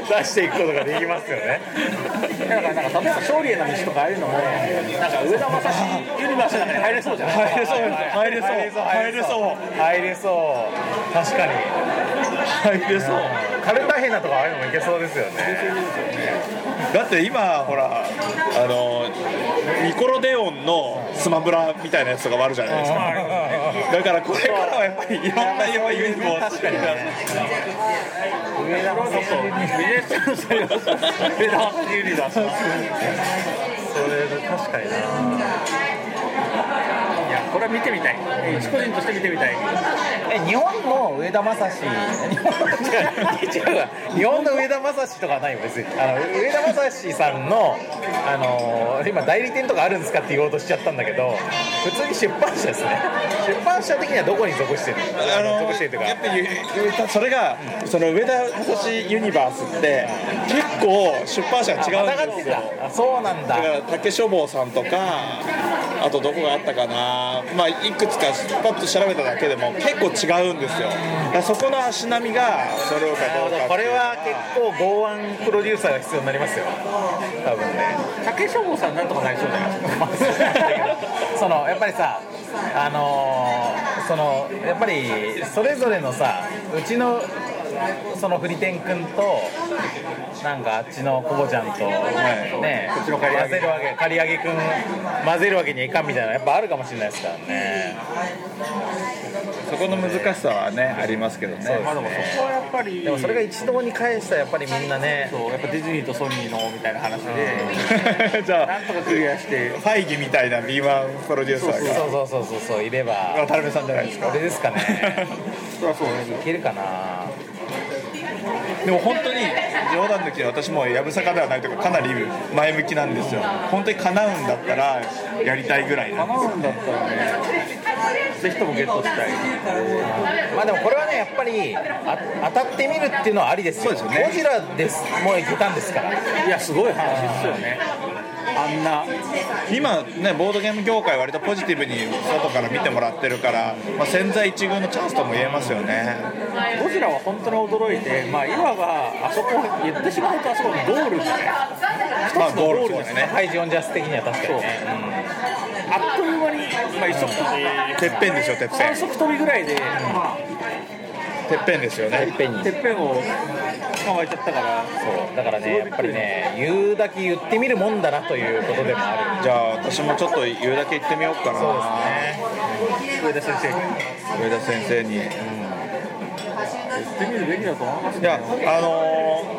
出していくことができますよね。だからなんか例えば勝利への道とかああいうのもなんか上田正史ユニバースの中に入れそうじゃない入れそう入れそう入れそう入れそう確かに。入れそう。カルタヘナとかああいうのもいけそうですよねだって今ほらあのニコロデオンのスマブラみたいなやつとかもあるじゃないですか。だからこれからはやっぱりいろんなやっぱユニバース確かにそれ確かにこれは見てみたい。一個人として見てみたい。え日本の上田正史。日本違う違うわ。日本の上田正史とかはないよ別に。あの上田正史さんのあの今代理店とかあるんですかって言おうとしちゃったんだけど普通に出版社ですね。出版社的にはどこに属してるあの属してるというか。やっぱりそれがその上田正史ユニバースって結構出版社が違うんですよあそうなんだ。だから竹書房さんとかあとどこがあったかな。まあいくつかパッと調べただけでも結構違うんですよ。だからそこの足並みが揃うかどう。かこれは結構剛腕プロデューサーが必要になりますよ。多分ね。竹書房さんなんとかなりそうじゃないですか。そのやっぱりさあのーそのやっぱりそれぞれのさうちのそのフリテン君となんかあっちのコボちゃんと、ねこっちの刈り上げ。混ぜるわけ刈り上げ君混ぜるわけにはいかんみたいなのやっぱあるかもしれないですからね。そこの難しさはねありますけどね。まあでもそこはやっぱりでもそれが一堂に返したらやっぱりみんなねそうやっぱディズニーとソニーのみたいな話で、じゃあなんとかクリアしてファイギみたいな B1 プロデューサーがそうそうそうそうそういれば渡辺さんじゃないですか。俺ですかね。そりゃそうでいけるかなでも本当に冗談抜きで私もやぶさかではないというかかなり前向きなんですよ。本当に叶うんだったらやりたいぐらいなんです叶うんだったらねぜひともゲットしたい。まあでもこれはねやっぱりあ当たってみるっていうのはありですよ。そうですよね。ゴジラですもういけたんですから。いやすごい話ですよねあんな。今ねボードゲーム業界割とポジティブに外から見てもらってるから、まあ、千載一遇のチャンスとも言えますよね。ゴジラは本当に驚いて、まあ、いわばあそこ言ってしまうとあそこのゴールがねまあゴールですすね。ハイジオンジャス的には確かに。ねあっという間に、まあ、一足飛びてっぺんですよてっぺん。三足飛びぐらいでてっぺんですよね。てっぺんに。てっぺんを捕まえちゃったから。そう。だからねやっぱりね言うだけ言ってみるもんだなということでもある。じゃあ私もちょっと言うだけ言ってみようかな。上田先生に。上田先生に、言ってみるべきだと思いますいやあのー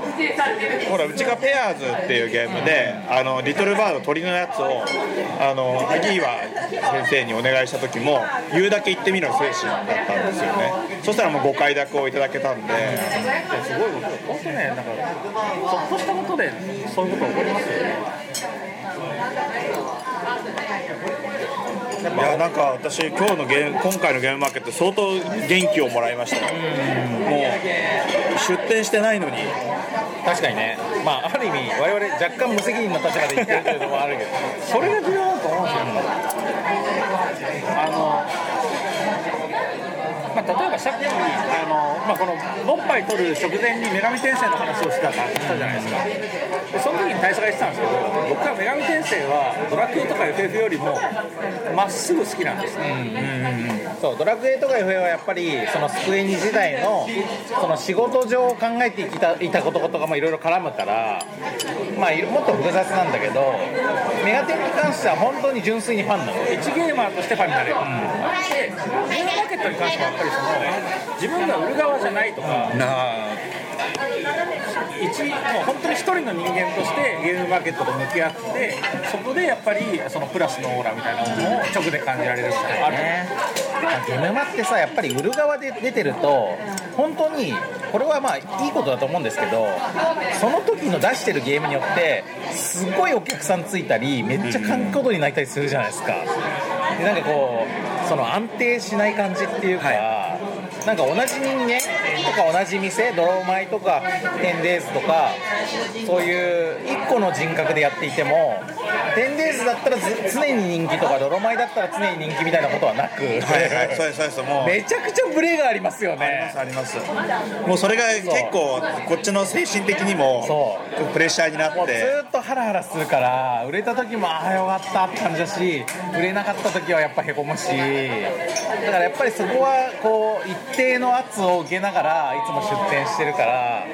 ほらうちがペアーズっていうゲームであのリトルバード鳥のやつをあの萩岩先生にお願いした時も言うだけ言ってみろ精神だったんですよね。そしたらもうご快諾をいただけたんで。すごいこと本当ねなんかちょっとしたことでそういうこと起こりますよねいやなんか私今日のゲーム今回のゲームマーケット相当元気をもらいましたよ。もう出店してないのに。確かにね。まあある意味我々若干無責任な立場で言ってるというのもあるけど。それが重要だと思うんですよ。あのまあ、例えばさっきあの、まあ、このボッパイ取る直前に女神転生の話をしたしたじゃないですか。でその時に大佐が言ってたんですけど僕は女神転生はドラクエとか FF よりもまっすぐ好きなんです。ね、そうドラクエとか FA はやっぱりそのスクエニ時代のその仕事上考えてきたいたこととかもいろいろ絡むからまあもっと複雑なんだけどメガテンに関しては本当に純粋にファンなの。1ゲーマーとしてファンになれる、でゲームマーケットに関してはやっぱりその自分が売る側じゃないとかな一もう本当に一人の人間としてゲームマーケットと向き合ってそこでやっぱりそのプラスのオーラみたいなものを直で感じられるってある、ねゲームマってさやっぱり売る側で出てると本当にこれはまあいいことだと思うんですけどその時の出してるゲームによってすごいお客さんついたりめっちゃ観光度になったりするじゃないですか。でなんかこうその安定しない感じっていうか、なんか同じ人間とか同じ店ドロマイとかテンデーズとかそういう1個の人格でやっていてもテンデーズだったらず常に人気とかドロマイだったら常に人気みたいなことはなく、はいはいそうですそうです。もう。めちゃくちゃブレがありますよね。ありますもうそれが結構こっちの精神的にもそプレッシャーになって。ーっとハラハラするから売れた時もああよかったって感じだし売れなかった時はやっぱへこむし。だからやっぱりそこはこう一定の圧を受けながらいつも出店してるから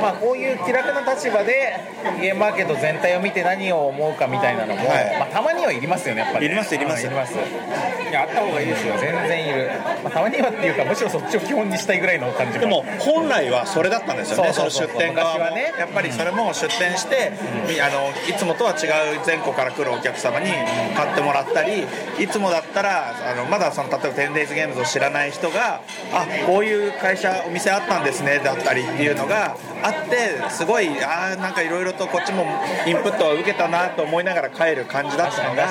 まあこういう気楽な立場でゲームマーケット全体を見て何を思うかみたいなのも、はい。まあ、たまにはいりますよねやっぱり。いりますいります。うんいります。いやあった方がいいですよ。全然いる、まあ、たまにはっていうかむしろそっちを基本にしたいぐらいの感じでも本来はそれだったんですよね。その出店側はね。やっぱりそれも出店して、あのいつもとは違う全国から来るお客様に買ってもらったりいつもだったらあのまだその例えば 10days ゲームズを知らない人があこういう会社お店あったんですねだったりっていうのがあってすごいあーなんかいろいろとこっちもインプットを受けたなと思いながら帰る感じだったのが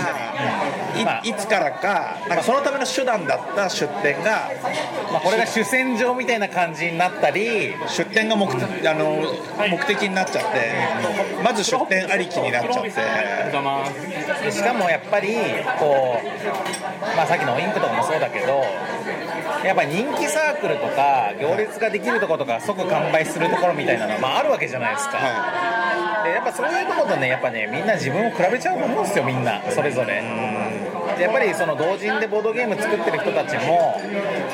いいつからかなんかそのための手段だった出店がまあ、これが主戦場みたいな感じになったり出店が目的あの目的になっちゃってまず出店ありきになっちゃって。でしかもやっぱりこう、まあ、さっきのインクとかもそうだけどやっぱ人気サークルとか行列ができるところとか即完売するところみたいなのは、まあ、あるわけじゃないですか、でやっぱそういうところとねやっぱねみんな自分を比べちゃうと思うんですよみんなそれぞれ。でやっぱりその同人でボードゲーム作ってる人たちも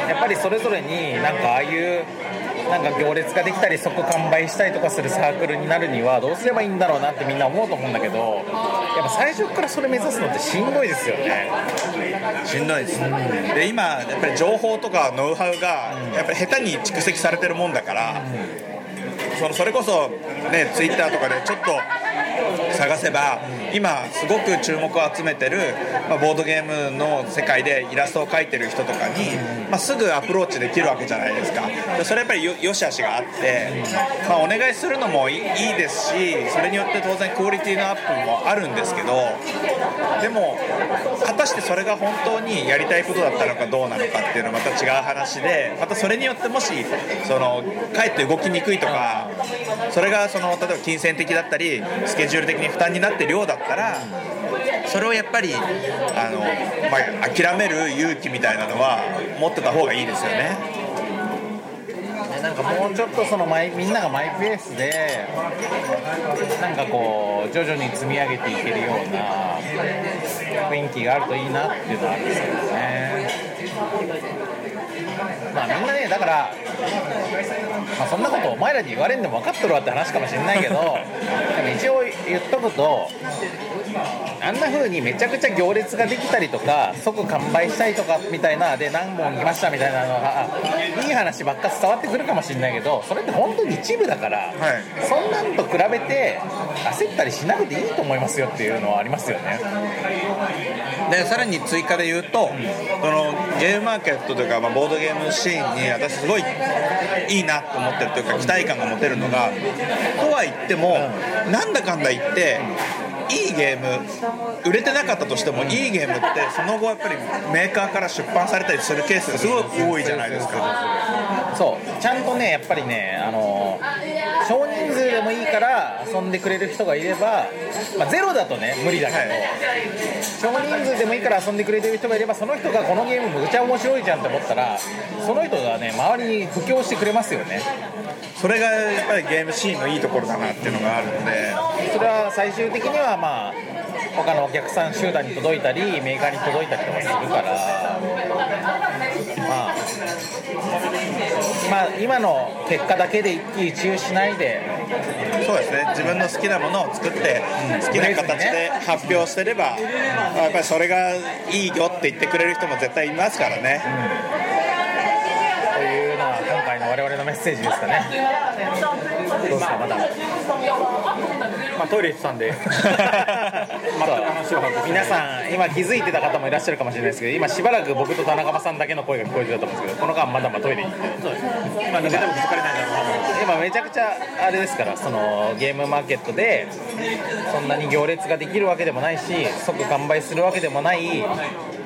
やっぱりそれぞれになんかああいうなんか行列ができたり即完売したりとかするサークルになるにはどうすればいいんだろうなってみんな思うと思うんだけどやっぱ最初からそれ目指すのってしんどいですよね。しんどいです、で今やっぱり情報とかノウハウがやっぱり下手に蓄積されてるもんだから、そのそれこそねツイッターとかでちょっと探せば今すごく注目を集めてる、まあボードゲームの世界でイラストを描いてる人とかに、まあ、すぐアプローチできるわけじゃないですか。でそれやっぱりよよしあしがあって、まあ、お願いするのもいいいですしそれによって当然クオリティのアップもあるんですけどでも果たしてそれが本当にやりたいことだったのかどうなのかっていうのはまた違う話でまたそれによってもしそのかえって動きにくいとかそれがその例えば金銭的だったりスケジュール的に負担になってるようだったらそれをやっぱりあの、まあ、諦める勇気みたいなのは持ってた方がいいですよね。なんかもうちょっとそのマイみんながマイペースでなんかこう徐々に積み上げていけるような雰囲気があるといいなっていうのはあるんですけどね。まあみんなねだから、まあ、そんなことお前らに言われんでも分かっとるわって話かもしれないけどでも一応言っとくとあんな風にめちゃくちゃ行列ができたりとか即完売したりとかみたいなで何本来ましたみたいなのがいい話ばっか伝わってくるかもしれないけどそれって本当に一部だから、そんなんと比べて焦ったりしなくていいと思いますよっていうのはありますよね。でさらに追加で言うと、そのゲームマーケットというか、まあ、ボードゲームシーンに私すごいいいなと思ってるというか期待感が持てるのがとは言っても、なんだかんだ言っていいゲーム売れてなかったとしてもいいゲームってその後やっぱりメーカーから出版されたりするケースがすごい多いじゃないですか。そう。ちゃんとねやっぱりねあの少人数でもいいから遊んでくれる人がいれば、まあ、ゼロだとね無理だけど、少人数でもいいから遊んでくれてる人がいればその人がこのゲームむちゃ面白いじゃんって思ったらその人がね周りに布教してくれますよね。それがやっぱりゲームシーンのいいところだなっていうのがあるので。それは最終的にはまあ他のお客さん集団に届いたりメーカーに届いたりとかするから。まあ今今の結果だけで一喜一憂しないで。そうですね。自分の好きなものを作って好きな形で発表してれば、まあやっぱりそれがいいよって言ってくれる人も絶対いますからね、というのが今回の我々のメッセージですかね。どうですかまだまあ、トイレ行ってたんで。皆さん今気づいてた方もいらっしゃるかもしれないですけど今しばらく僕と田中さんだけの声が聞こえてたと思うんですけどこの間まだまだトイレに行って。今抜けても気づかれないだろうな今めちゃくちゃあれですからそのゲームマーケットでそんなに行列ができるわけでもないし即完売するわけでもない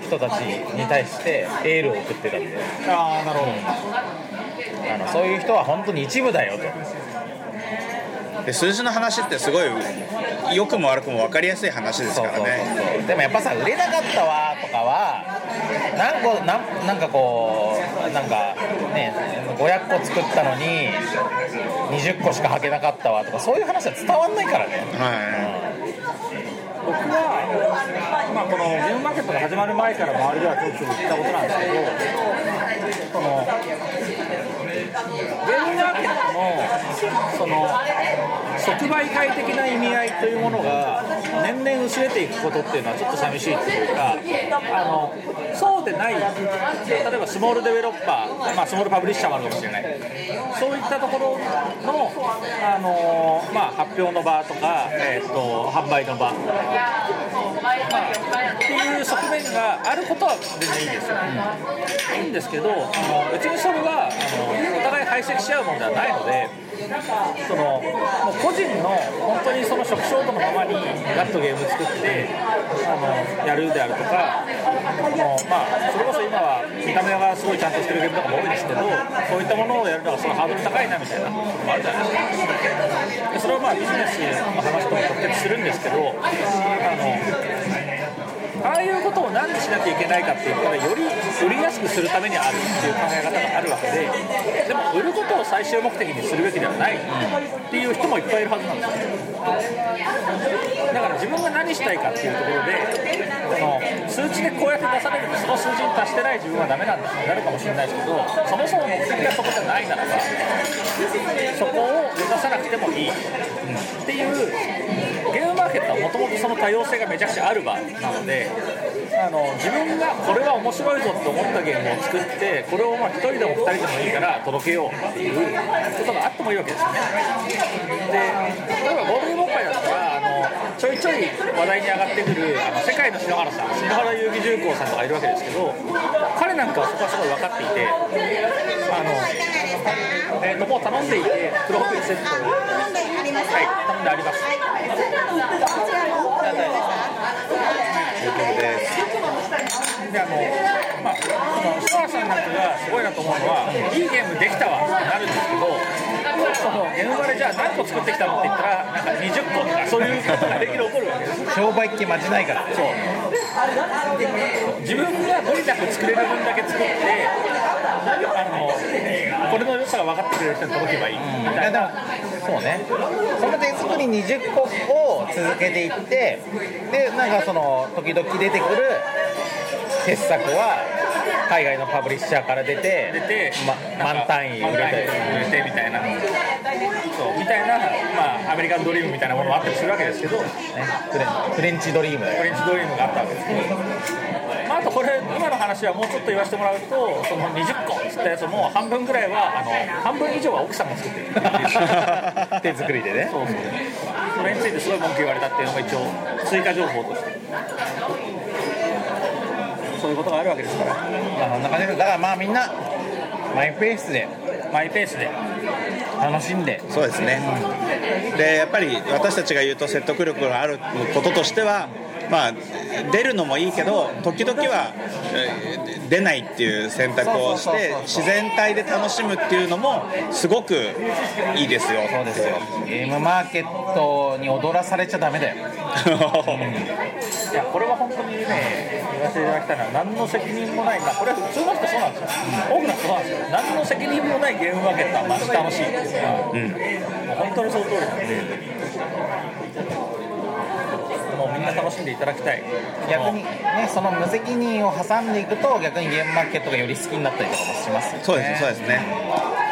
人たちに対してエールを送ってたんで。ああなるほど。あのそういう人は本当に一部だよとで数字の話ってすごい良くも悪くも分かりやすい話ですからね。でもやっぱさ売れなかったわとかは何個なんなんかこうなんかね500個作ったのに20個しか履けなかったわとかそういう話は伝わんないからね、僕は、まあ、このゲームマーケットが始まる前から周りではちょっと言ったことなんですけどそのゲームマーケットのその即売会的な意味合いというものが年々薄れていくことっていうのはちょっと寂しいっていうかあのそうでない例えばスモールデベロッパー、まあ、スモールパブリッシャーもあるかもしれない。そういったところのあの、まあ、発表の場とか、えー、と販売の場、まあ、っていう側面があることは全然いいですよ、いいんですけどあの別にそれはあの互い排斥し合うものではないのでそのもう個人の本当にその食衝動のままにガッとゲーム作ってあのやるであるとかあの、まあ、それこそ今は見た目がすごいちゃんとしてるゲームとかも多いですけどそういったものをやるのはそのハードル高いなみたいなのもあるじゃないですか。でそれはまあビジネスの話とも直結するんですけどあのああいうことを何でしなきゃいけないかって言ったらより売りやすくするためにあるっていう考え方があるわけででも売ることを最終目的にするべきではないっていう人もいっぱいいるはずなんですよだから自分が何したいかっていうところでその数値でこうやって出されるとその数字に達してない自分はダメなんだってなるかもしれないですけどそもそも目的がそこじゃないならばそこを目指さなくてもいい、っていうームマーケットはもともとその多様性がめちゃくちゃある場なのであの自分がこれは面白いぞって思ったゲームを作ってこれをまあ1人でも2人でもいいから届けようっていうことがあってもいいわけですよね。で例えばボールデンボンパイだったらちょいちょい話題に上がってくるあの世界の篠原さん篠原遊戯重工さんとかいるわけですけど彼なんかはそこはすごい分かっていてあの、えー、ともう頼んでいてプロフィールセットを頼んであります。かはい。頼んであの、まあ、篠原さんなんかがすごいなと思うのは、いいゲームできたわってなるんですけど、そのゲームバレじゃあ何個作ってきたのって言ったら、なん。か20個とか、そういうことができる起こるわけです。商売っ気まじないからそう自分が無理なく作れる分だけ作って、あのこれの良さが分かってくれる人に届けばいいみたいな。そうねその手作り20個を続けていってでなん。かその時々出てくる傑作は海外のパブリッシャーから出て出て、ま満単位売れて。売れてみたいな、そうみたいな、まあ、アメリカンドリームみたいなものもあったりするわけですけど、ねフレンチドリームフレンチドリームがあったわけですけど、まあ、あとこれ、今の話はもうちょっと言わせてもらうと、その20個っつったやつも半分ぐらいは、あの半分以上は奥さんが作ってる。手作りでね。そうそう。それについてすごい文句言われたっていうのが一応、追加情報として。そういうことがあるわけですから、まあそんな感じでだからまあみんなマイペースでマイペースで。楽しんで。そうですね、でやっぱり私たちが言うと説得力があることとしては、まあ、出るのもいいけど時々はえー出ないっていう選択をして自然体で楽しむっていうのもすごくいいですよそうですよ。ゲームマーケットに踊らされちゃダメだよ。いやこれは本当にね言わせていただきたいのは何の責任もない。まあこれは普通の人そうなんですよ。多くの人そうなんですよ。何の責任もないゲームマーケットはマジ楽しいっていうのは、もう本当にその通りなんで、みんな楽しんでいただきたい。逆にねその無責任を挟んでいくと逆にゲームマーケットがより好きになったりとかもしますよね。そうですそうですね。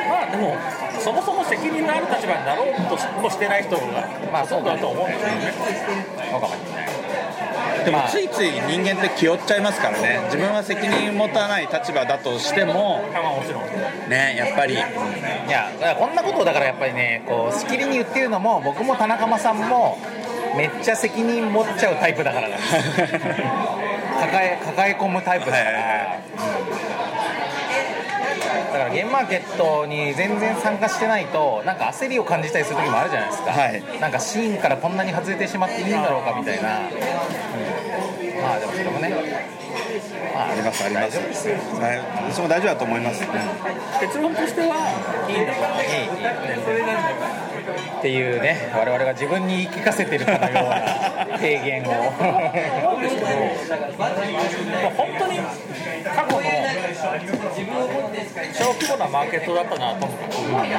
まあでもそもそも責任のある立場になろうともしてない人がまあそうだと思うんで。すよねそうかもしれないでもついつい人間って気負っちゃいますからね。自分は責任持たない立場だとしてもねやっぱり。いやこんなことをだからやっぱりねこうしきりに言ってるのも僕も田中間さんもめっちゃ責任持っちゃうタイプだから抱え抱え込むタイプだから、だからゲームマーケットに全然参加してないとなんか焦りを感じたりする時もあるじゃないですか、はい。なんかシーンからこんなに外れてしまっていいんだろうかみたいな、うん。まあでもそれもね。まあありますあります。大丈夫ですよはい私も大丈夫だと思います、結論としてはいいんだ。と思うっていうね我々が自分に言い聞かせてるかのような提言を。本当に過去の小規模なマーケットだったなと思って、思い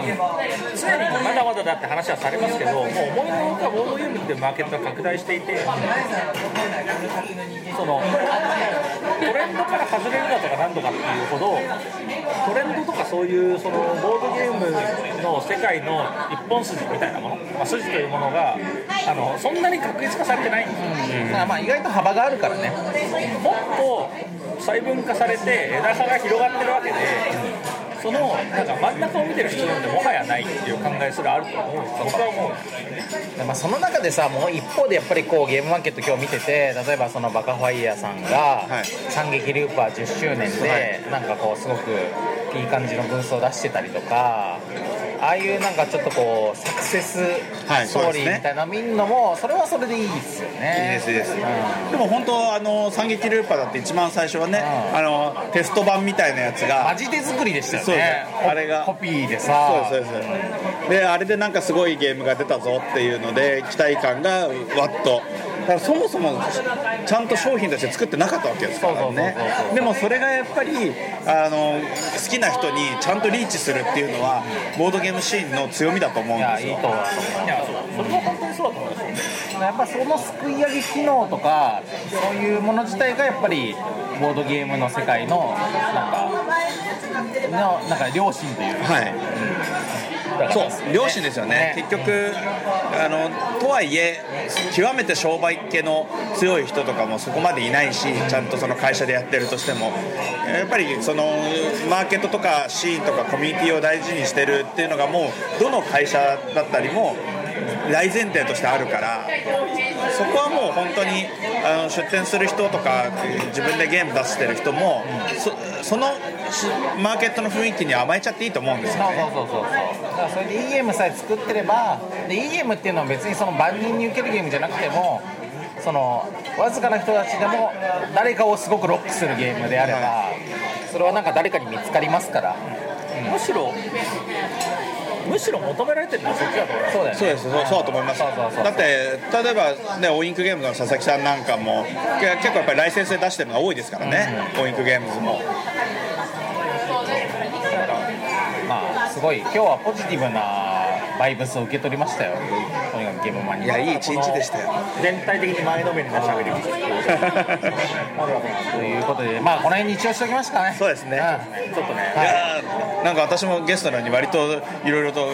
常にまだまだだって話はされますけど、もう思いのほかボードゲームっていうマーケットが拡大していて、そのトレンドから外れるだとかなんとかっていうほど、トレンドとかそういうそのボードゲームの世界の一本筋みたいなもの、まあ、筋というものがあのそんなに確立化されてないんですよ。だからまあ意外と幅があるからねもっと細分化されて枝葉が広がってるわけでそのなんか真ん中を見てる人なんてもはやないっていう考えすらあると思うんです僕は思うまあ、その中でさもう一方でやっぱりこうゲームマーケット今日見てて例えばそのバカファイヤーさんがはい。三撃ルーパー10周年でなんかこうすごくいい感じのブースを出してたりとかああいうなんかちょっとこうサクセスはい。ストーリーみたいなの見るのもそれはそれでいいですよね。いいですいいです、でも本当あの三撃ルーパーだって一番最初はね、うん。あのテスト版みたいなやつがマジ手作りでしたよね。あれがコピーでさ。そうですそうです。であれでなんかすごいゲームが出たぞっていうので期待感がわっとだからそもそもちゃんと商品として作ってなかったわけですからね。でもそれがやっぱりあの好きな人にちゃんとリーチするっていうのはボードゲームシーンの強みだと思うんいやですよ。いいと思ういやそうそれは本当にそうだと思いますよ。やっぱそのすくい上げ機能とかそういうもの自体がやっぱりボードゲームの世界のなんかのなんか良心というか。はいそう良心ですよね。結局あのとはいえ極めて商売系の強い人とかもそこまでいないしちゃんとその会社でやってるとしてもやっぱりそのマーケットとかシーンとかコミュニティを大事にしてるっていうのがもうどの会社だったりも大前提としてあるからそこはもう本当にあの出店する人とか自分でゲーム出してる人もそそのしマーケットの雰囲気に甘えちゃっていいと思うんですよね。そうそうそうそうだからそれでいいゲームさえ作ってればでいいゲームっていうのは別にその万人に受けるゲームじゃなくてもそのわずかな人たちでも誰かをすごくロックするゲームであればそれはなんか誰かに見つかりますから。むしろむしろ求められてるのはそっちだと思いますそうだよね。そうですそうそうだと思います。だって例えばねオインクゲームズの佐々木さんなんかもけ結構やっぱりライセンスで出してるのが多いですからね、オインクゲームズも。まあすごい。今日はポジティブなバイブスを受け取りましたよ。とにかくゲームマンに。いやいい一日でしたよ。全体的に前のめりなしゃべりをしてということでまあこの辺に一応しておきますかね。そうですね。うん。ちょっとね。い。やーなんか私もゲストなのに割といろいろと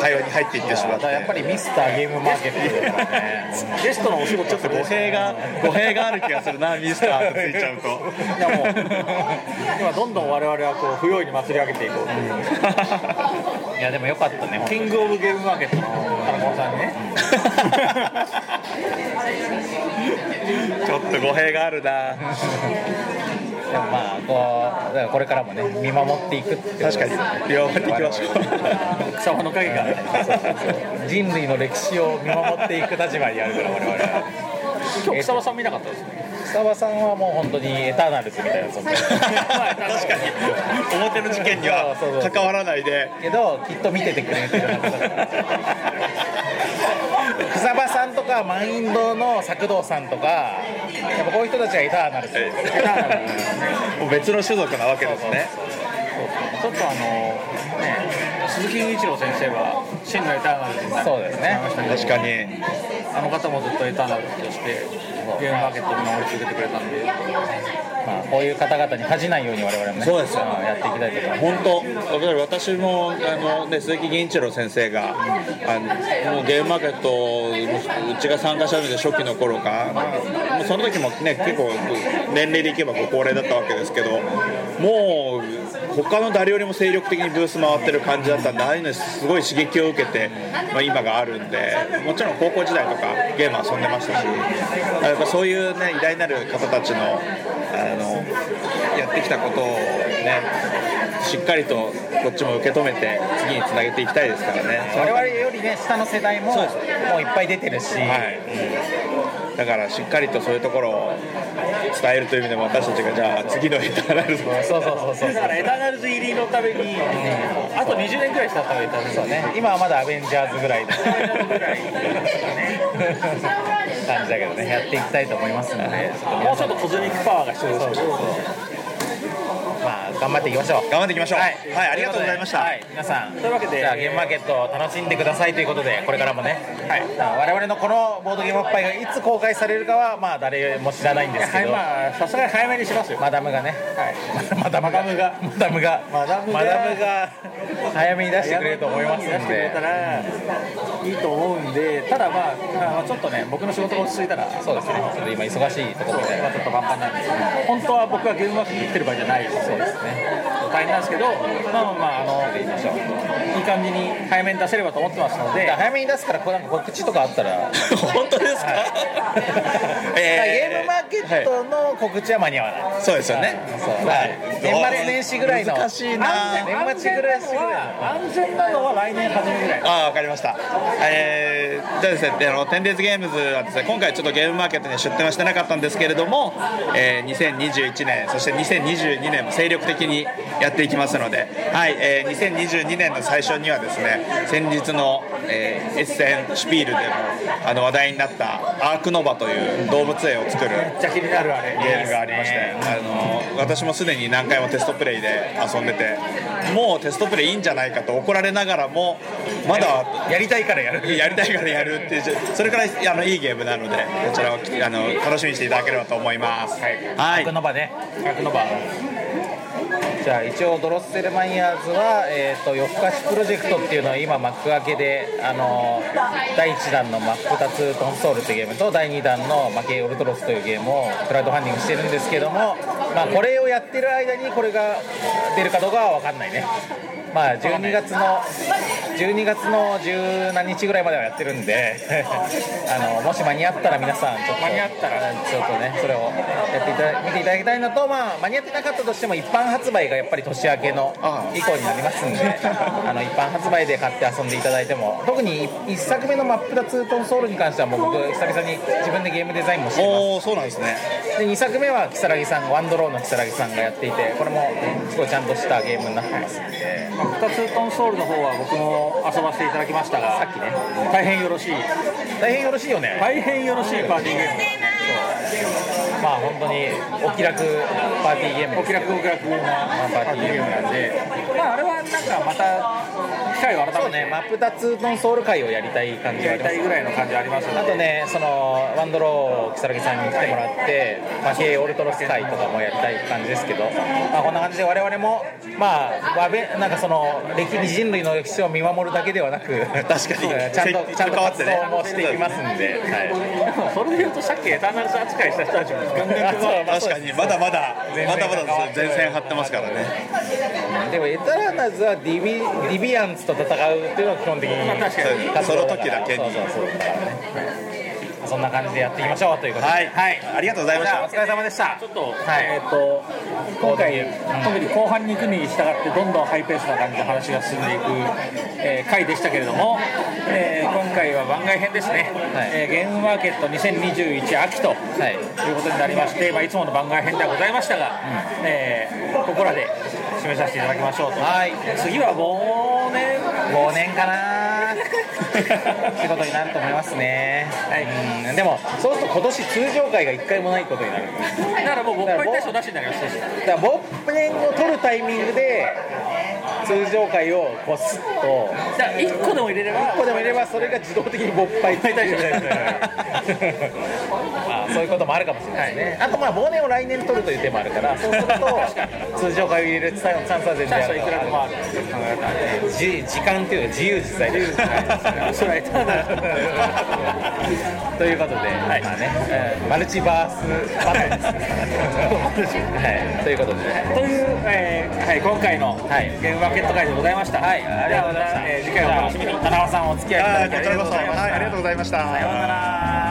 会話に入っていってしまって。やっぱりミスターゲームマーケットね。ゲストのお仕事ちょっと語弊が語弊がある気がするな ミスターってついちゃうと。いやもう今どんどん我々はこう不用意に祭り上げていこうという。いやでもよかったねキングオブゲームマーケットの金子さんにね。ちょっと語弊があるな。でもまあこうこれからもね見守っていくって確かに。見守っていきましょう。草間の影が人類の歴史を見守っていく立場にあるから我々は。今日草間さん見なかったですね草場さんはもう本当にエターナルズみたいな存在。確かに。表の事件には関わらないで。けどきっと見ててくれてる。草場さんとかマインドの作動さんとかやっぱこういう人たちはエターナルズもう別の種族なわけですね。ちょっとあのね鈴木雄一郎先生は真のエターナルズになるそうですね。確かに。あの方もずっとエターナルズとしてゲームマーケットを見守り続けてくれたんで。まあこういう方々に恥じないように我々もね。そうですよ。んやっていきたいと思います。本当私もあの、ね、鈴木銀一郎先生があのもうゲームマーケットうちが参加したので初期の頃か。もうその時もね結構年齢でいけばご高齢だったわけですけどもう他の誰よりも精力的にブース回ってる感じだったんでああいうのにすごい刺激を受けて、まあ、今があるんでもちろん高校時代とかゲーム遊んでましたしやっぱそういうね偉大なる方たちのあのやってきたことをねしっかりとこっちも受け止めて次につなげていきたいですからね。我々よりね下の世代ももそういっぱい出てるし、はい、だからしっかりとそういうところを伝えるという意味でも私たちがじゃあ次のエターナルズそうそうそうそう。だからエターナルズ入りのためにあと20年くらいしたらエターナルズそうね。今はまだアベンジャーズぐらいの感じだけどね。やっていきたいと思いますのでもうちょっとコズミックパワーが必要ですけど。まあ頑張っていきましょう。頑張っていきましょう。はい、はいありがとうございました。はい、皆さん。というわけでじゃあゲームマーケットを楽しんでくださいということでこれからもね、はい、我々のこのボードゲームおっぱいがいつ公開されるかはまあ誰も知らないんですけはいど、まあさすがに早めにしますよ。マダムがね、マダムが。マダムが。マダムが。マダムが。早めに出してくれると思います出してくれたらいいと思うんでただまあまあちょっとね僕の仕事が落ち着いたらそうですね。ちょっと今忙しいところみたいなまあちょっとパンパンなんですけど本当は僕はゲームマーケットに来てる場合じゃないそうですね。大変なんですけどまあまあまああのいい感じに早めに出せればと思ってますので。早めに出すからこうなんか告知とかあったら。本当ですか？ゲームマーケットの告知は間に合わない、そうですよね。そう。だから年末年始ぐらいの。難しいな。年末ぐらい安全なのは来年初めぐらい。ああ分かりました、えー、じゃあですねあのテンデイズゲームズはですね今回ちょっとゲームマーケットに出店はしてなかったんですけれども、えー、2021年そして2022年も精力的にやっていきますので、はいえー、2022年の最初にはですね先日の、えーエッセンシュピールでもあの話題になったアークノバという動物園を作るめっちゃ気になるあれ。ゲームがありまして、あの私もすでに何回もテストプレイで遊んでてもうテストプレイいいんじゃないかと怒られながらもまだやりたいからやる。やりたいからやるっていうそれからいあのいいゲームなのでこちらをあの楽しみにしていただければと思います。はい、アクノバね。アクノバじゃあ一応ドロッセルマイヤーズは、えー、と夜更かしプロジェクトっていうのは今幕開けで、あの第1弾の真っ二つトンソールっていうゲームと第2弾の負けオルトロスというゲームをクラウドファンディングしてるんですけども、まあ、これをやってる間にこれが出るかどうかは分かんないね。まあ12月の12月の十何日ぐらいまではやってるんで あのもし間に合ったら皆さんちょっと間に合ったら。ちょっとねそれをやっていただ見ていただきたいのとまあ間に合ってなかったとしても一般発売がやっぱり年明けの以降になりますんで あの一般発売で買って遊んでいただいても特に1作目の真っ二つトンソールに関してはもう僕久々に自分でゲームデザインもしてます。おおそうなんですね。で2作目は如月さんワンドローの如月さんがやっていてこれもすごいちゃんとしたゲームになってますんで。2つトンソールの方は僕も遊ばせていただきましたが。さっきね。大変よろしい。大変よろしいよね。大変よろしいパーティーゲーム。まあ本当にお気楽パーティーゲームお気楽お気楽なパーティーゲームなんで。まああれはなんかまた機会を改めて。そうね真っ二つのソウル会をやりたい感じがあやりります。たいぐらいの感じありますあとねそのワンドローを如月さんに来てもらって負けオルトロス会とかもやりたい感じですけど、まあ、こんな感じで我々もまあわべなんかその歴人類の歴史を見守るだけではな確かに。ちゃんと ちゃんと活動もしていきますんで、はいでもそれで言うとさっきエターナルズ扱いした人たちもガンガン 確かに。まだまだまだまだ前線張ってますからね。でもエターナルズはディビディビアンツと戦うっていうのは基本的にまあ確かに。その時だけにそうそうそうだからねそんな感じでやっていきましょうということで。はい、ありがとうございました。お疲れ様でした。ちょっと、はいえっ、と今回、特に後半に行くに従ってどんどんハイペースな感じで話が進んでいく、えー回でしたけれども、えー今回は番外編ですね、はい。えーゲームマーケット2021秋とはいいうことになりまして、まあ、いつもの番外編ではございましたが、えーここらで締めさせていただきましょうと、はい。次は忘年忘年かな。ってことになると思いますね、うん。でもそうすると今年通常会が1回もないことになる。だからもう僕は大賞なしになります。だからボッペンを取るタイミングで通常会をこうスッと。じゃあ1個でも入れれば1個でもいればそれが自動的に勃発大賞みたいな。まあそういうこともあるかもしれないですね、あとまあ忘年を来年取るという手もあるからそうすると通常会を入れるチャンスは全然あるいくらでもある時間っていうのは自由自在でそれとい。うことで、まあね、うんマルチバースバトル。です、はい、とい。うことで、という、えーはい、今回のはい。ゲームマーケット会でございました。はい。ありがとうございました。えー次回お楽しみに。田中さんお付き合いいただきありがとうございましたはい。ありがとうございました。さようなら